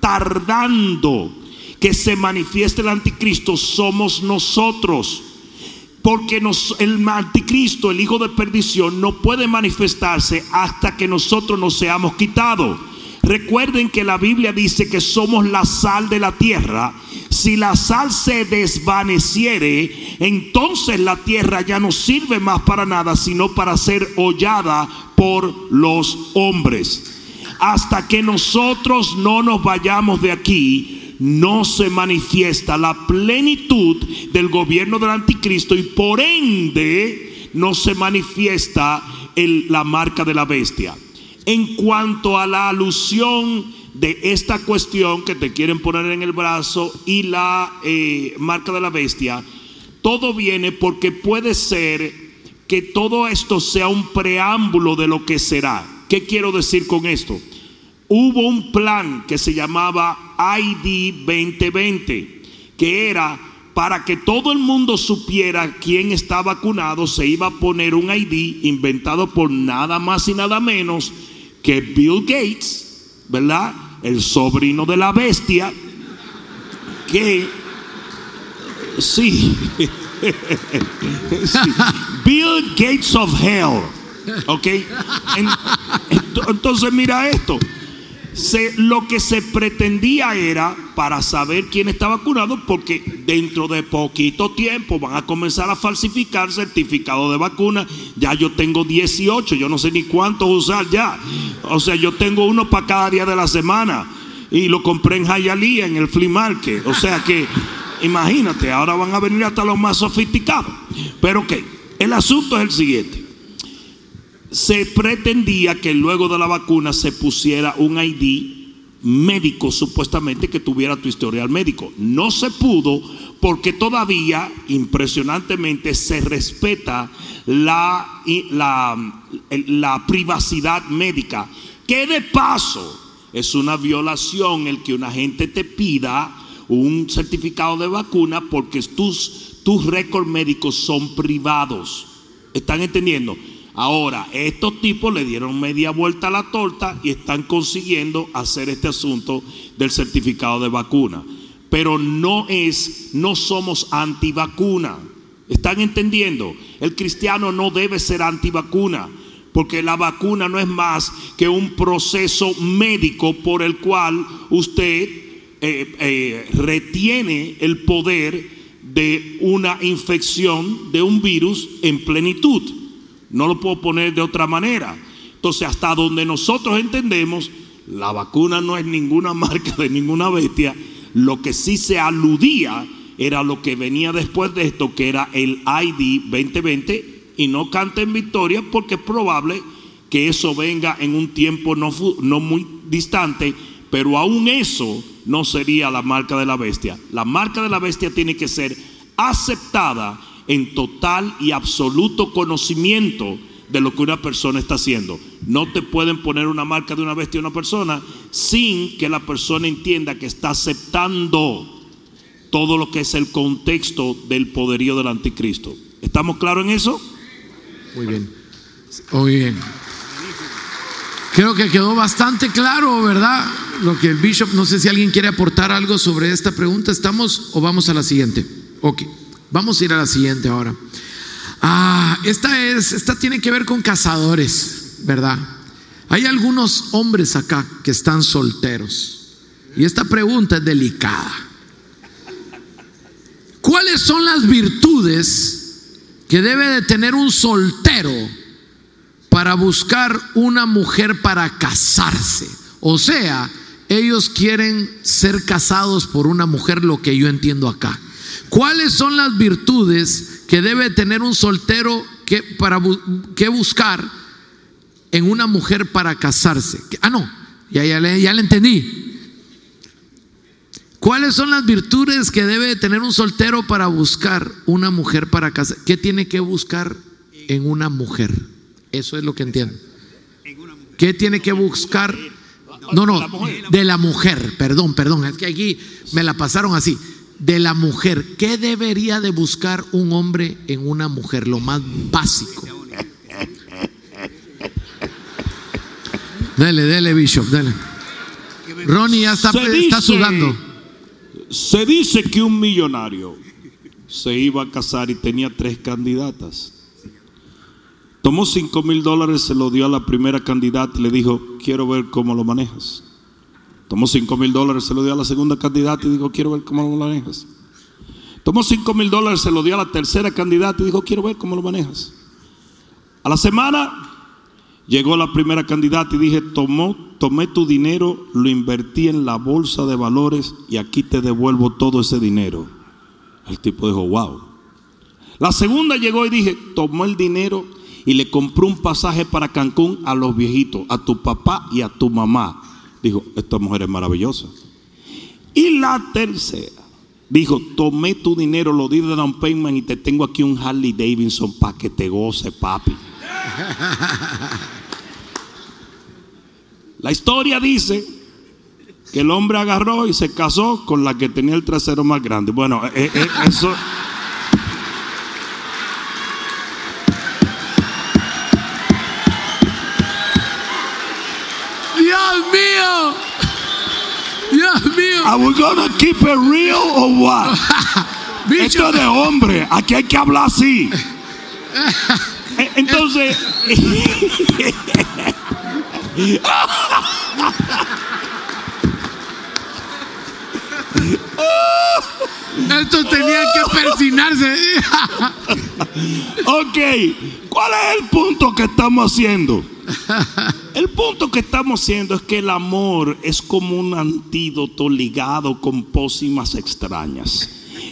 S4: tardando que se manifieste el anticristo somos nosotros. Porque el anticristo, el hijo de perdición, no puede manifestarse hasta que nosotros nos seamos quitados. Recuerden que la Biblia dice que somos la sal de la tierra. Si la sal se desvaneciere, entonces la tierra ya no sirve más para nada, sino para ser hollada por los hombres. Hasta que nosotros no nos vayamos de aquí, no se manifiesta la plenitud del gobierno del anticristo y por ende no se manifiesta la marca de la bestia. En cuanto a la alusión de esta cuestión que te quieren poner en el brazo y la eh, marca de la bestia, todo viene porque puede ser que todo esto sea un preámbulo de lo que será. ¿Qué quiero decir con esto? Hubo un plan que se llamaba ID 2020, que era para que todo el mundo supiera quién está vacunado, se iba a poner un ID inventado por nada más y nada menos que Bill Gates, ¿verdad? El sobrino de la bestia, que sí. Bill Gates of Hell, ¿ok? En- ento- entonces mira esto. Lo que se pretendía era para saber quién está vacunado, porque dentro de poquito tiempo van a comenzar a falsificar certificados de vacuna. Ya yo tengo 18, yo no sé ni cuántos usar ya. O sea, yo tengo uno para cada día de la semana y lo compré en Hialeah, en el flea market. O sea que, imagínate, ahora van a venir hasta los más sofisticados. Pero ok, el asunto es el siguiente se pretendía que luego de la vacuna se pusiera un ID médico supuestamente que tuviera tu historial médico. No se pudo porque todavía impresionantemente se respeta la, la privacidad médica, que de paso es una violación el que una gente te pida un certificado de vacuna porque tus, tus récords médicos son privados. ¿Están entendiendo? Ahora, estos tipos le dieron media vuelta a la torta y están consiguiendo hacer este asunto del certificado de vacuna. Pero no es, no somos antivacuna. ¿Están entendiendo? El cristiano no debe ser antivacuna, porque la vacuna no es más que un proceso médico por el cual usted eh, eh, retiene el poder de una infección de un virus en plenitud. No lo puedo poner de otra manera. Entonces, hasta donde nosotros entendemos, la vacuna no es ninguna marca de ninguna bestia. Lo que sí se aludía era lo que venía después de esto, que era el ID 2020, y no canta en victoria porque es probable que eso venga en un tiempo no, no muy distante, pero aún eso no sería la marca de la bestia. La marca de la bestia tiene que ser aceptada en total y absoluto conocimiento de lo que una persona está haciendo. No te pueden poner una marca de una bestia a una persona sin que la persona entienda que está aceptando todo lo que es el contexto del poderío del anticristo. ¿Estamos claros en eso?
S2: Muy bien. Muy bien. Creo que quedó bastante claro, ¿verdad? Lo que el bishop, no sé si alguien quiere aportar algo sobre esta pregunta. ¿Estamos o vamos a la siguiente? Ok, vamos a ir a la siguiente ahora. Ah, esta es, esta tiene que ver con cazadores, ¿verdad? Hay algunos hombres acá que están solteros. Y esta pregunta es delicada. ¿Cuáles son las virtudes que debe de tener un soltero para buscar una mujer para casarse? O sea, ellos quieren ser casados por una mujer, lo que yo entiendo acá. ¿Cuáles son las virtudes que debe tener un soltero que, para que buscar en una mujer para casarse? Ah, no, ya, ya, ya le entendí. ¿Cuáles son las virtudes que debe tener un soltero para buscar una mujer para casar? ¿Qué tiene que buscar en una mujer? Eso es lo que entiendo. ¿Qué tiene que buscar? No, no, de la mujer, perdón, perdón, es que aquí me la pasaron así. De la mujer, ¿qué debería de buscar un hombre en una mujer? Lo más básico. Dele, dele, Bishop, dele. Ronnie ya está,
S4: Se
S2: está
S4: dice-
S2: sudando.
S4: Se dice que un millonario se iba a casar y tenía tres candidatas. Tomó cinco mil dólares, se lo dio a la primera candidata y le dijo, quiero ver cómo lo manejas. Tomó cinco mil dólares, se lo dio a la segunda candidata y dijo, quiero ver cómo lo manejas. Tomó cinco mil dólares, se lo dio a la tercera candidata y dijo, quiero ver cómo lo manejas. A la semana llegó la primera candidata y dije, tomó, tomé tu dinero, lo invertí en la bolsa de valores y aquí te devuelvo todo ese dinero. El tipo dijo, wow. La segunda llegó y dije, tomó el dinero y le compró un pasaje para Cancún a los viejitos, a tu papá y a tu mamá. Dijo, esta mujer es maravillosa. Y la tercera dijo, tomé tu dinero, lo di de down payment y te tengo aquí un Harley Davidson para que te goce, papi. La historia dice que el hombre agarró y se casó con la que tenía el trasero más grande. Bueno, eh, eh, eso... Are we gonna keep it real or what? Esto es de hombre, aquí hay que hablar así. Entonces,
S2: Estos tenían que persinarse.
S4: ok, ¿cuál es el punto que estamos haciendo? El punto que estamos haciendo es que el amor es como un antídoto ligado con pócimas extrañas.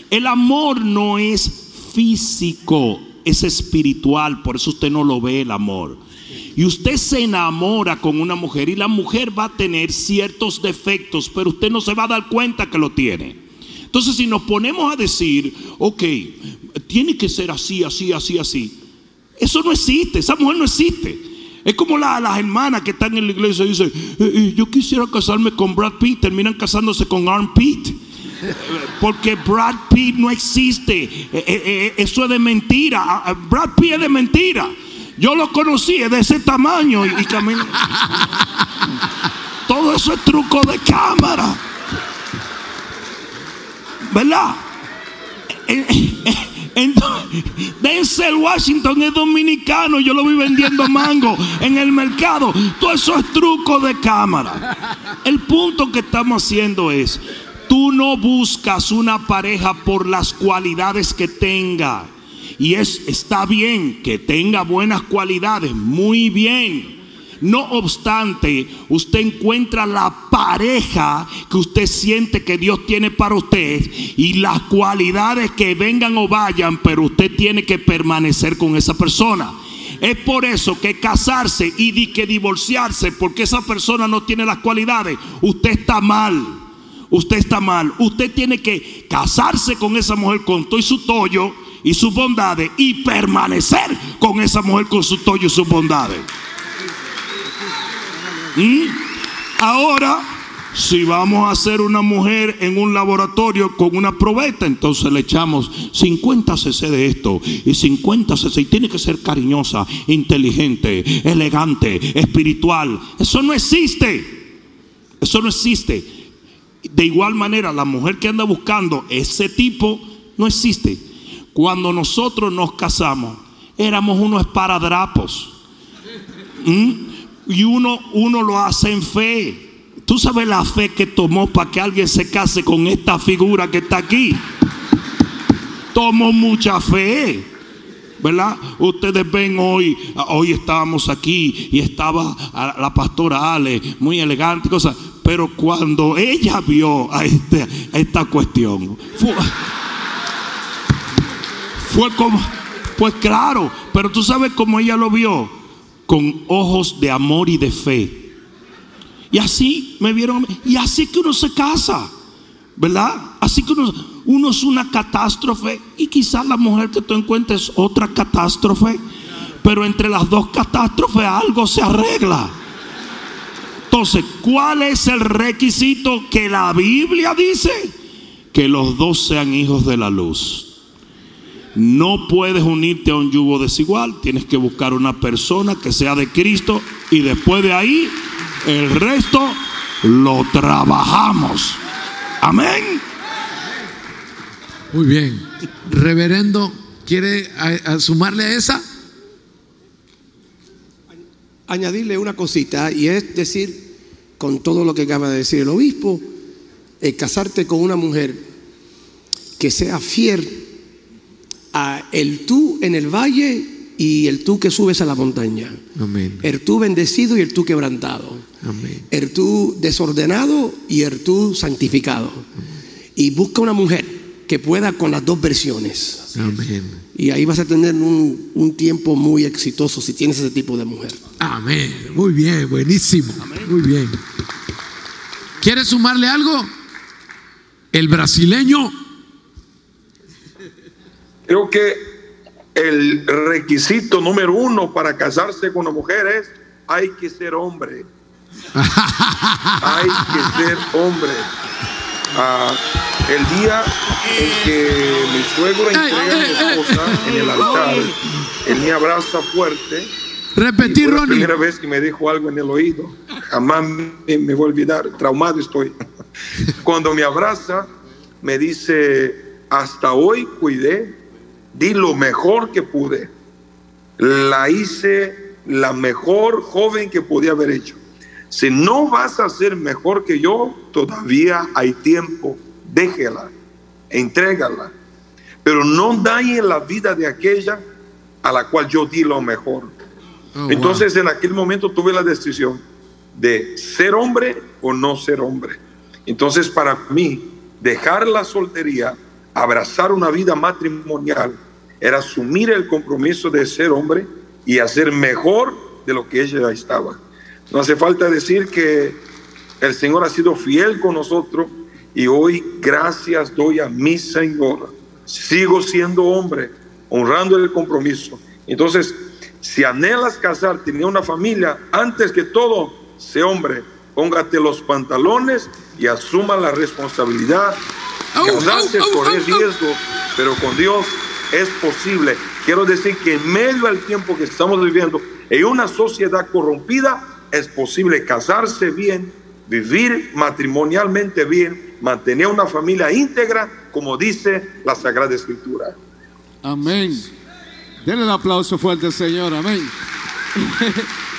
S4: El amor no es físico, es espiritual, por eso usted no lo ve el amor. Y usted se enamora con una mujer y la mujer va a tener ciertos defectos, pero usted no se va a dar cuenta que lo tiene. Entonces, si nos ponemos a decir, ok, tiene que ser así, así, así, así, eso no existe, esa mujer no existe. Es como la- las hermanas que están en la iglesia y dicen, "Eh, eh, yo quisiera casarme con Brad Pitt, terminan casándose con Arm Pitt. Porque Brad Pitt no existe. Eh, eso es de mentira. Ah, ah, Brad Pitt es de mentira. Yo lo conocí, es de ese tamaño y, y camina. Todo eso es truco de cámara. ¿Verdad? Entonces, Denzel Washington es dominicano, yo lo vi vendiendo mango en el mercado. Todo eso es truco de cámara. El punto que estamos haciendo es, tú no buscas una pareja por las cualidades que tenga. Y es, está bien que tenga buenas cualidades, muy bien. No obstante, usted encuentra la pareja que usted siente que Dios tiene para usted y las cualidades que vengan o vayan, pero usted tiene que permanecer con esa persona. Es por eso que casarse y que divorciarse porque esa persona no tiene las cualidades, usted está mal. Usted está mal. Usted tiene que casarse con esa mujer con todo y su tollo y sus bondades y permanecer con esa mujer con su tollo y sus bondades. Ahora, si vamos a hacer una mujer en un laboratorio con una probeta, entonces le echamos 50 cc de esto y 50 cc. Y tiene que ser cariñosa, inteligente, elegante, espiritual. Eso no existe. Eso no existe. De igual manera, la mujer que anda buscando ese tipo no existe. Cuando nosotros nos casamos, éramos unos esparadrapos. ¿Mm? Y uno, uno lo hace en fe. Tú sabes la fe que tomó para que alguien se case con esta figura que está aquí. Tomó mucha fe. ¿Verdad? Ustedes ven hoy, hoy estábamos aquí y estaba la pastora Ale, muy elegante, cosa. Pero cuando ella vio a, este, a esta cuestión, fue, fue como, pues claro, pero tú sabes cómo ella lo vio, con ojos de amor y de fe. Y así me vieron, y así que uno se casa, ¿verdad? Así que uno, uno es una catástrofe y quizás la mujer que tú encuentres es otra catástrofe, pero entre las dos catástrofes algo se arregla. Entonces, ¿cuál es el requisito que la Biblia dice? Que los dos sean hijos de la luz. No puedes unirte a un yugo desigual, tienes que buscar una persona que sea de Cristo y después de ahí el resto lo trabajamos. Amén.
S2: Muy bien. Reverendo, ¿quiere a- a sumarle a esa?
S6: añadirle una cosita y es decir, con todo lo que acaba de decir el obispo, casarte con una mujer que sea fiel a el tú en el valle y el tú que subes a la montaña.
S2: Amén.
S6: El tú bendecido y el tú quebrantado.
S2: Amén.
S6: El tú desordenado y el tú santificado. Y busca una mujer que pueda con las dos versiones.
S2: Amén.
S6: Y ahí vas a tener un, un tiempo muy exitoso si tienes ese tipo de mujer.
S2: Amén. Muy bien, buenísimo. Muy bien. ¿Quiere sumarle algo? El brasileño.
S5: Creo que el requisito número uno para casarse con una mujer es hay que ser hombre. hay que ser hombre. Ah, el día en que mi suegro entrega a mi esposa en el altar, él me abraza fuerte.
S2: Repetir,
S5: Fue la
S2: Ronnie.
S5: primera vez que me dijo algo en el oído. Jamás me, me voy a olvidar. Traumado estoy. Cuando me abraza, me dice, hasta hoy cuidé, di lo mejor que pude. La hice la mejor joven que podía haber hecho. Si no vas a ser mejor que yo, todavía hay tiempo. Déjela, entrégala. Pero no dañe la vida de aquella a la cual yo di lo mejor.
S2: Oh,
S5: Entonces en aquel momento tuve la decisión de ser hombre o no ser hombre. Entonces para mí dejar la soltería, abrazar una vida matrimonial, era asumir el compromiso de ser hombre y hacer mejor de lo que ella estaba. No hace falta decir que el Señor ha sido fiel con nosotros y hoy gracias doy a mi Señor. Sigo siendo hombre, honrando el compromiso. Entonces, si anhelas casar, tener una familia, antes que todo, sé hombre, póngate los pantalones y asuma la responsabilidad. Casarse correr riesgo, pero con Dios es posible. Quiero decir que en medio del tiempo que estamos viviendo, en una sociedad corrompida, es posible casarse bien, vivir matrimonialmente bien, mantener una familia íntegra, como dice la Sagrada Escritura.
S8: Amén. Denle el aplauso fuerte Señor. Amén.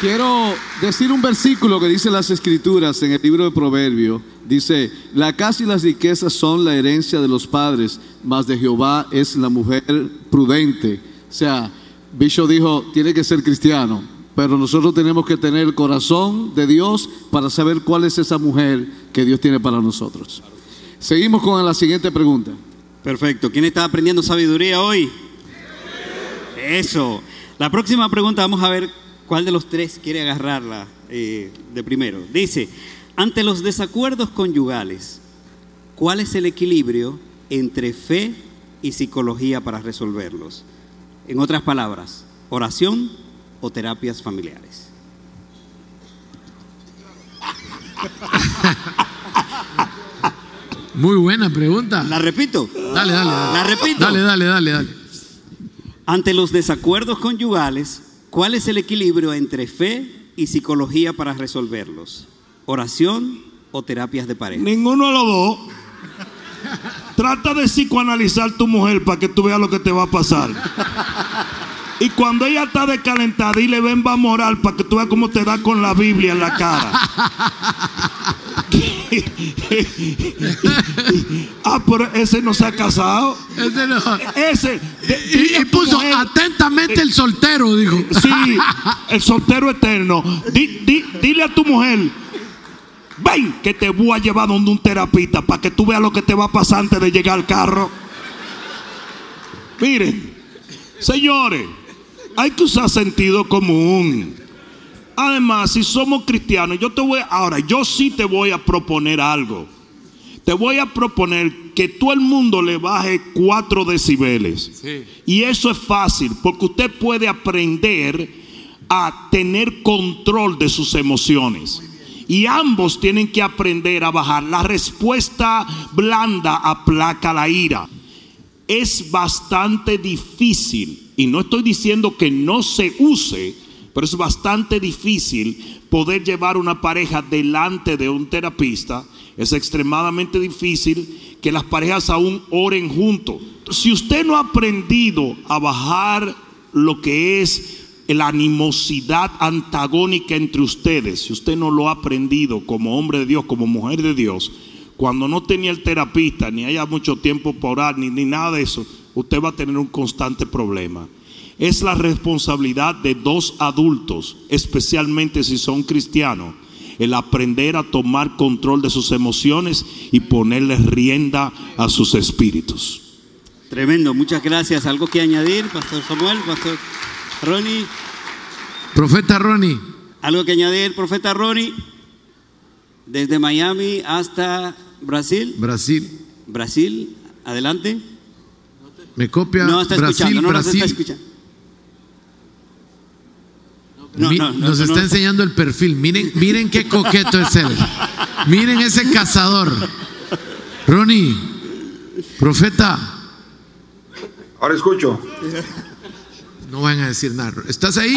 S8: Quiero decir un versículo que dice las escrituras en el libro de Proverbio. Dice, la casa y las riquezas son la herencia de los padres, mas de Jehová es la mujer prudente. O sea, Bishop dijo, tiene que ser cristiano. pero nosotros tenemos que tener el corazón de Dios para saber cuál es esa mujer que Dios tiene para nosotros. Seguimos con la siguiente pregunta.
S7: Perfecto. ¿Quién está aprendiendo sabiduría hoy? Eso. La próxima pregunta vamos a ver cuál de los tres quiere agarrarla eh, de primero. Dice, ante los desacuerdos conyugales, ¿cuál es el equilibrio entre fe y psicología para resolverlos? En otras palabras, oración o terapias familiares.
S2: Muy buena pregunta.
S7: La repito.
S2: Dale, dale, dale.
S7: La repito.
S2: Dale, dale, dale, dale.
S7: Ante los desacuerdos conyugales, ¿cuál es el equilibrio entre fe y psicología para resolverlos? ¿Oración o terapias de pareja?
S4: Ninguno de los dos. Trata de psicoanalizar tu mujer para que tú veas lo que te va a pasar. Y cuando ella está descalentada y le ven va moral para que tú veas cómo te da con la Biblia en la cara. Ah, pero ese no se ha casado.
S2: Ese no.
S4: Ese. de-
S2: Y, puso atentamente el soltero, dijo.
S4: Sí, el soltero eterno. Di- di- dile a tu mujer, ven que te voy a llevar donde un terapista para que tú veas lo que te va a pasar antes de llegar al carro. Miren, señores, hay que usar sentido común. Además, si somos cristianos, yo te voy, ahora, yo sí te voy a proponer algo. Te voy a proponer que todo el mundo le baje cuatro decibeles. Y eso es fácil, porque usted puede aprender a tener control de sus emociones. Y ambos tienen que aprender a bajar. La respuesta blanda aplaca la ira. Es bastante difícil, y no estoy diciendo que no se use, pero es bastante difícil poder llevar una pareja delante de un terapista. Es extremadamente difícil que las parejas aún oren juntos. Si usted no ha aprendido a bajar lo que es la animosidad antagónica entre ustedes, si usted no lo ha aprendido como hombre de Dios, como mujer de Dios, cuando no tenía el terapista, ni haya mucho tiempo para orar, ni, ni nada de eso, usted va a tener un constante problema. Es la responsabilidad de dos adultos, especialmente si son cristianos, el aprender a tomar control de sus emociones y ponerle rienda a sus espíritus.
S7: Tremendo, muchas gracias. ¿Algo que añadir, Pastor Samuel, Pastor Ronnie?
S2: Profeta Ronnie.
S7: ¿Algo que añadir, Profeta Ronnie? Desde Miami hasta Brasil.
S2: Brasil.
S7: Brasil, adelante.
S2: Me copia
S7: No está
S2: Brasil,
S7: escuchando, no nos está escuchando. No,
S2: Mi-
S7: no, no,
S2: nos
S7: no,
S2: está
S7: no.
S2: enseñando el perfil. Miren, miren qué coqueto es él. Miren ese cazador. Ronnie, profeta,
S5: Ahora escucho.
S2: no van a decir nada. ¿Estás ahí?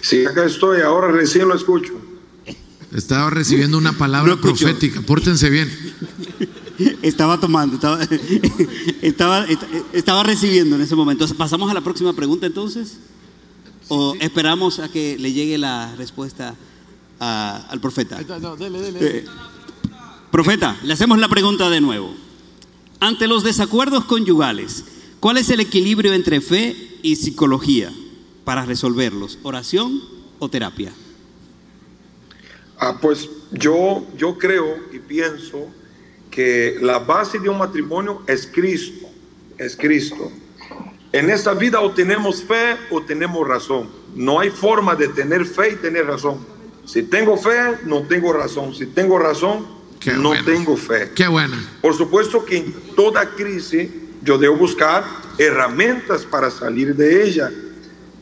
S5: Sí, acá estoy, ahora recién lo escucho.
S2: Estaba recibiendo una palabra
S7: No
S2: profética. Pórtense bien.
S7: Estaba tomando, estaba, estaba, estaba recibiendo en ese momento. ¿Pasamos a la próxima pregunta entonces? ¿O esperamos a que le llegue la respuesta a- al profeta? Eh, profeta, le hacemos la pregunta de nuevo. Ante los desacuerdos conyugales, ¿cuál es el equilibrio entre fe y psicología para resolverlos? ¿Oración o terapia?
S5: Ah, pues yo, yo creo y pienso que la base de un matrimonio es Cristo, es Cristo. En esta vida o tenemos fe o tenemos razón. No hay forma de tener fe y tener razón. Si tengo fe, no tengo razón. Si tengo razón,
S2: Qué
S5: no
S2: bueno.
S5: tengo fe.
S2: Qué buena.
S5: Por supuesto que en toda crisis yo debo buscar herramientas para salir de ella.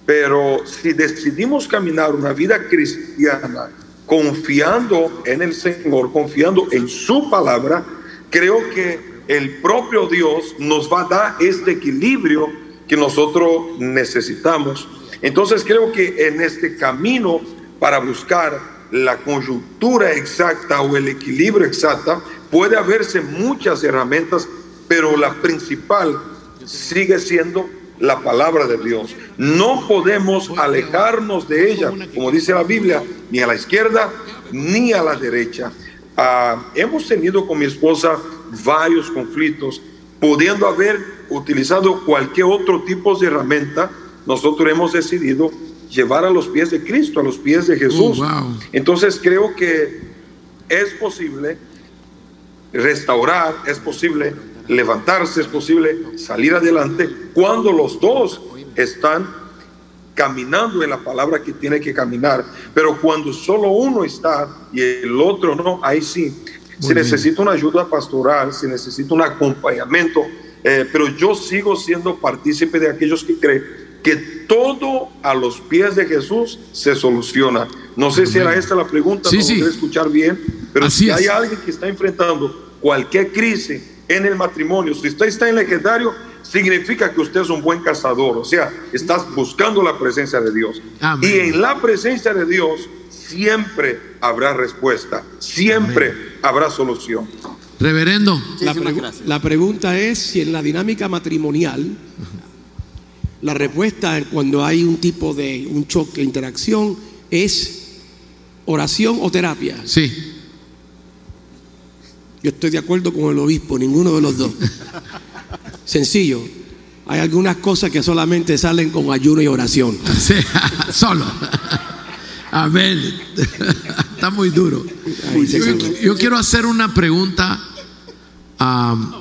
S5: Pero si decidimos caminar una vida cristiana confiando en el Señor, confiando en su palabra, creo que el propio Dios nos va a dar este equilibrio que nosotros necesitamos. Entonces creo que en este camino para buscar la coyuntura exacta o el equilibrio exacta, puede haberse muchas herramientas, pero la principal sigue siendo la palabra de Dios. No podemos alejarnos de ella, como dice la Biblia, ni a la izquierda ni a la derecha. Ah, hemos tenido con mi esposa varios conflictos, pudiendo haber utilizado cualquier otro tipo de herramienta, nosotros hemos decidido llevar a los pies de Cristo, a los pies de Jesús.
S2: Oh, wow.
S5: Entonces creo que es posible restaurar, es posible levantarse, es posible salir adelante cuando los dos están caminando en la palabra que tiene que caminar. Pero cuando solo uno está y el otro no, ahí sí. Se
S2: bien.
S5: necesita una ayuda pastoral, se necesita un acompañamiento, eh, pero yo sigo siendo partícipe de aquellos que creen que todo a los pies de Jesús se soluciona. No sé si era esta la pregunta,
S2: Sí,
S5: no
S2: sí.
S5: escuchar bien, pero
S2: Así
S5: si
S2: es.
S5: hay alguien que está enfrentando cualquier crisis en el matrimonio, si usted está en legendario, significa que usted es un buen cazador, o sea, estás buscando la presencia de Dios.
S2: Amén.
S5: Y en la presencia de Dios siempre habrá respuesta, siempre habrá solución.
S2: Reverendo,
S6: La, pregu- la pregunta es si en la dinámica matrimonial, la respuesta cuando hay un tipo de un choque, interacción, es oración o terapia.
S2: sí.
S6: Yo estoy de acuerdo con el obispo, ninguno de los dos. Sencillo. Hay algunas cosas que solamente salen con ayuno y oración.
S2: Sí, solo. Amén. Está muy duro. Yo, quiero hacer una pregunta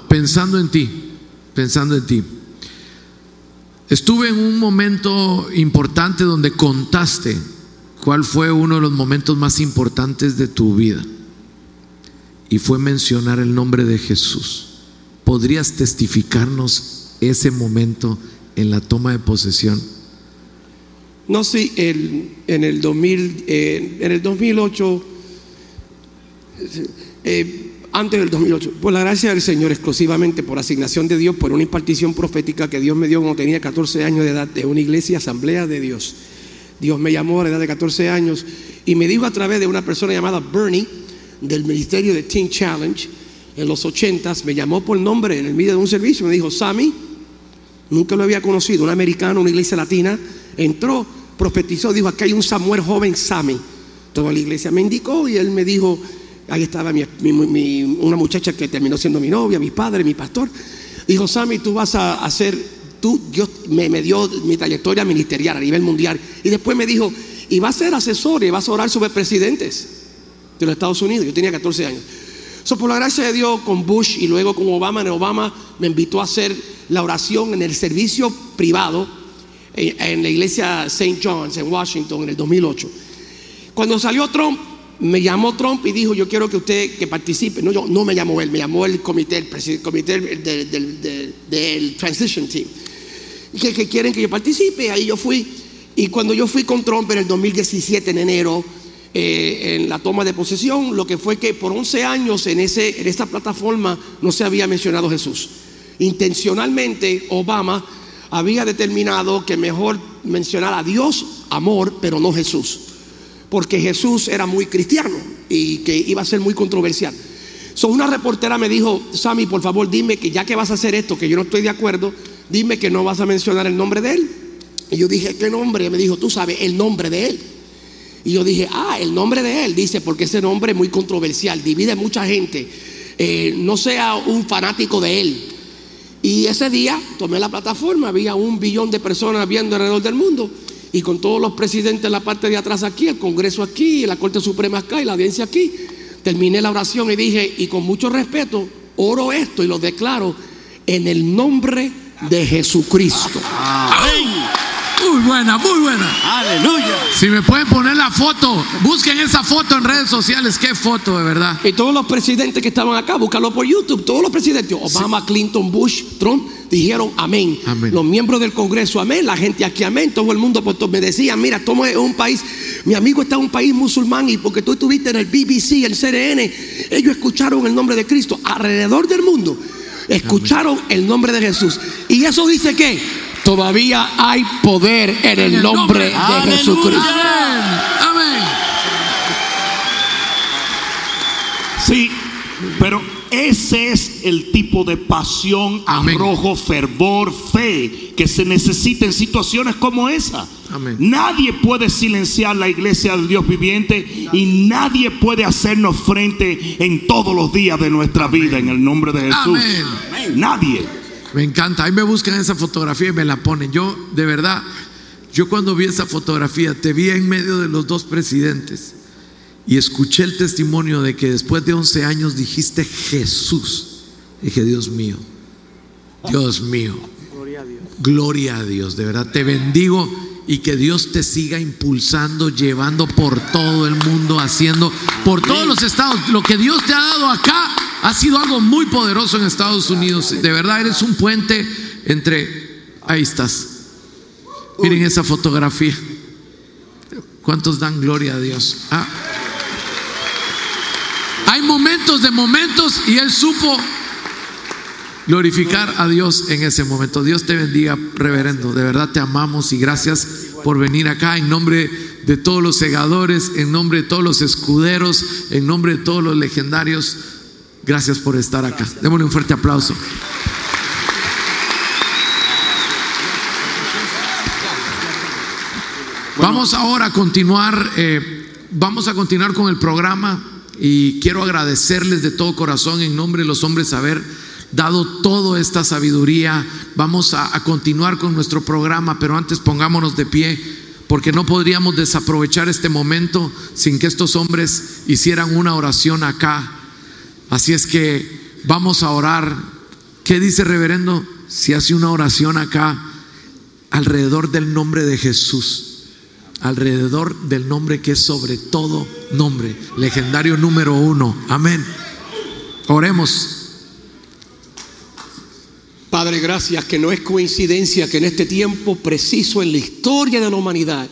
S2: pensando en ti, pensando en ti. Estuve en un momento importante donde contaste cuál fue uno de los momentos más importantes de tu vida. Y fue mencionar el nombre de Jesús. ¿Podrías testificarnos ese momento en la toma de posesión?
S6: No sé, en, el 2000, eh, en el 2008, eh, antes del 2008, por la gracia del Señor, exclusivamente por asignación de Dios, por una impartición profética que Dios me dio cuando tenía 14 años de edad de una iglesia, asamblea de Dios. Dios me llamó a la edad de 14 años y me dijo a través de una persona llamada Bernie, del ministerio de Teen Challenge, en los 80s, me llamó por nombre en el medio de un servicio, me dijo, Sammy, Nunca lo había conocido, un americano, una iglesia latina. Entró, profetizó, dijo, aquí hay un Samuel joven Sammy. Toda la iglesia me indicó y él me dijo, ahí estaba mi- una muchacha que terminó siendo mi novia, mi padre, mi pastor. Dijo, Sammy, tú vas a hacer, tú, Dios me, me dio mi trayectoria ministerial a nivel mundial. Y después me dijo, y vas a ser asesor y vas a orar sobre presidentes de los Estados Unidos. Yo tenía 14 años. So, por la gracia de Dios, con Bush y luego con Obama, en Obama me invitó a hacer la oración en el servicio privado en, la iglesia St. John's en Washington en el 2008. Cuando salió Trump, me llamó Trump y dijo, yo quiero que usted que participe. No, yo, no me llamó él, me llamó el comité, el comité del, Transition Team. Que, que quieren que yo participe. Ahí yo fui. Y cuando yo fui con Trump en el 2017, en enero, eh, en la toma de posesión, lo que fue que por 11 años en, ese, en esta plataforma no se había mencionado Jesús. Intencionalmente Obama había determinado que mejor mencionar a Dios, amor, pero no Jesús. Porque Jesús era muy cristiano y que iba a ser muy controversial. So, una reportera me dijo, Sammy, por favor, dime que ya que vas a hacer esto, que yo no estoy de acuerdo, dime que no vas a mencionar el nombre de él. Y yo dije, ¿qué nombre? Y me dijo, tú sabes el nombre de él. Y yo dije, ah, el nombre de él. Dice, porque ese nombre es muy controversial, divide mucha gente. Eh, no sea un fanático de él. Y ese día tomé la plataforma, había un billón de personas viendo alrededor del mundo. Y con todos los presidentes en la parte de atrás aquí, el Congreso aquí, la Corte Suprema acá y la audiencia aquí. Terminé la oración y dije, y con mucho respeto, oro esto y lo declaro en el nombre de Jesucristo.
S2: Muy buena, muy buena.
S3: Aleluya.
S2: Si me pueden poner la foto, busquen esa foto en redes sociales. Qué foto, de verdad.
S6: Y todos los presidentes que estaban acá, búscalo por YouTube, todos los presidentes, Obama, Clinton, Bush, Trump, dijeron amén.
S2: Amén.
S6: Los miembros del Congreso, amén. La gente aquí, amén. Todo el mundo pues, me decía, mira, tomo un país, mi amigo está en un país musulmán y porque tú estuviste en el BBC, el CNN, ellos escucharon el nombre de Cristo alrededor del mundo. Escucharon el nombre de Jesús. Y eso dice que todavía hay poder en el, nombre, de. Jesucristo.
S2: Amén. Amén.
S4: Sí, pero ese es el tipo de pasión, arrojo, fervor, fe que se necesita en situaciones como esa.
S2: Amén.
S4: Nadie puede silenciar la iglesia del Dios viviente y nadie puede hacernos frente en todos los días de nuestra vida en el nombre de Jesús.
S2: Amén.
S4: Nadie.
S2: Me encanta. Ahí me buscan esa fotografía y me la ponen. Yo, de verdad, Yo cuando vi esa fotografía, te vi en medio de los dos presidentes y escuché el testimonio de que después de 11 años dijiste Jesús. Dije, Dios mío, Dios mío, gloria a Dios, de verdad te bendigo y que Dios te siga impulsando, llevando por todo el mundo, haciendo por todos los estados. Lo que Dios te ha dado acá ha sido algo muy poderoso en Estados Unidos. De verdad eres un puente entre... Ahí estás. Miren esa fotografía. ¿Cuántos dan gloria a Dios? Ah. Hay momentos de momentos y Él supo glorificar a Dios en ese momento. Dios te bendiga, reverendo. De verdad te amamos y gracias por venir acá en nombre de todos los segadores, en nombre de todos los escuderos, en nombre de todos los legendarios. Gracias por estar acá. Démosle un fuerte aplauso. Vamos ahora a continuar, eh, vamos a continuar con el programa y quiero agradecerles de todo corazón en nombre de los hombres haber dado toda esta sabiduría. Vamos a, a continuar con nuestro programa, pero antes pongámonos de pie porque no podríamos desaprovechar este momento sin que estos hombres hicieran una oración acá. Así es que vamos a orar. ¿Qué dice reverendo? Si hace una oración acá alrededor del nombre de Jesús alrededor del nombre que es sobre todo nombre, legendario número uno. Amén. Oremos.
S6: Padre, gracias que no es coincidencia que en este tiempo preciso en la historia de la humanidad,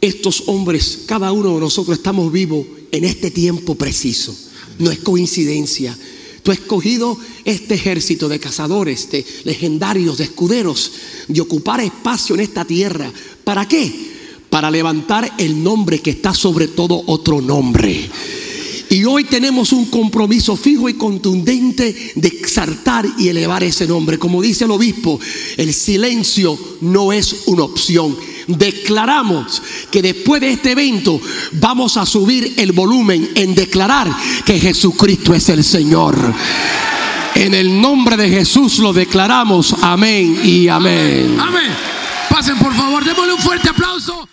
S6: estos hombres, cada uno de nosotros estamos vivos en este tiempo preciso. No es coincidencia. Tú has escogido este ejército de cazadores, de legendarios, de escuderos, de ocupar espacio en esta tierra. ¿Para qué? para levantar el nombre que está sobre todo otro nombre. Y hoy tenemos un compromiso fijo y contundente de exaltar y elevar ese nombre. Como dice el obispo, el silencio no es una opción. Declaramos que después de este evento vamos a subir el volumen en declarar que Jesucristo es el Señor. En el nombre de Jesús lo declaramos. Amén y amén.
S2: Amén. Pasen por favor, démosle un fuerte aplauso.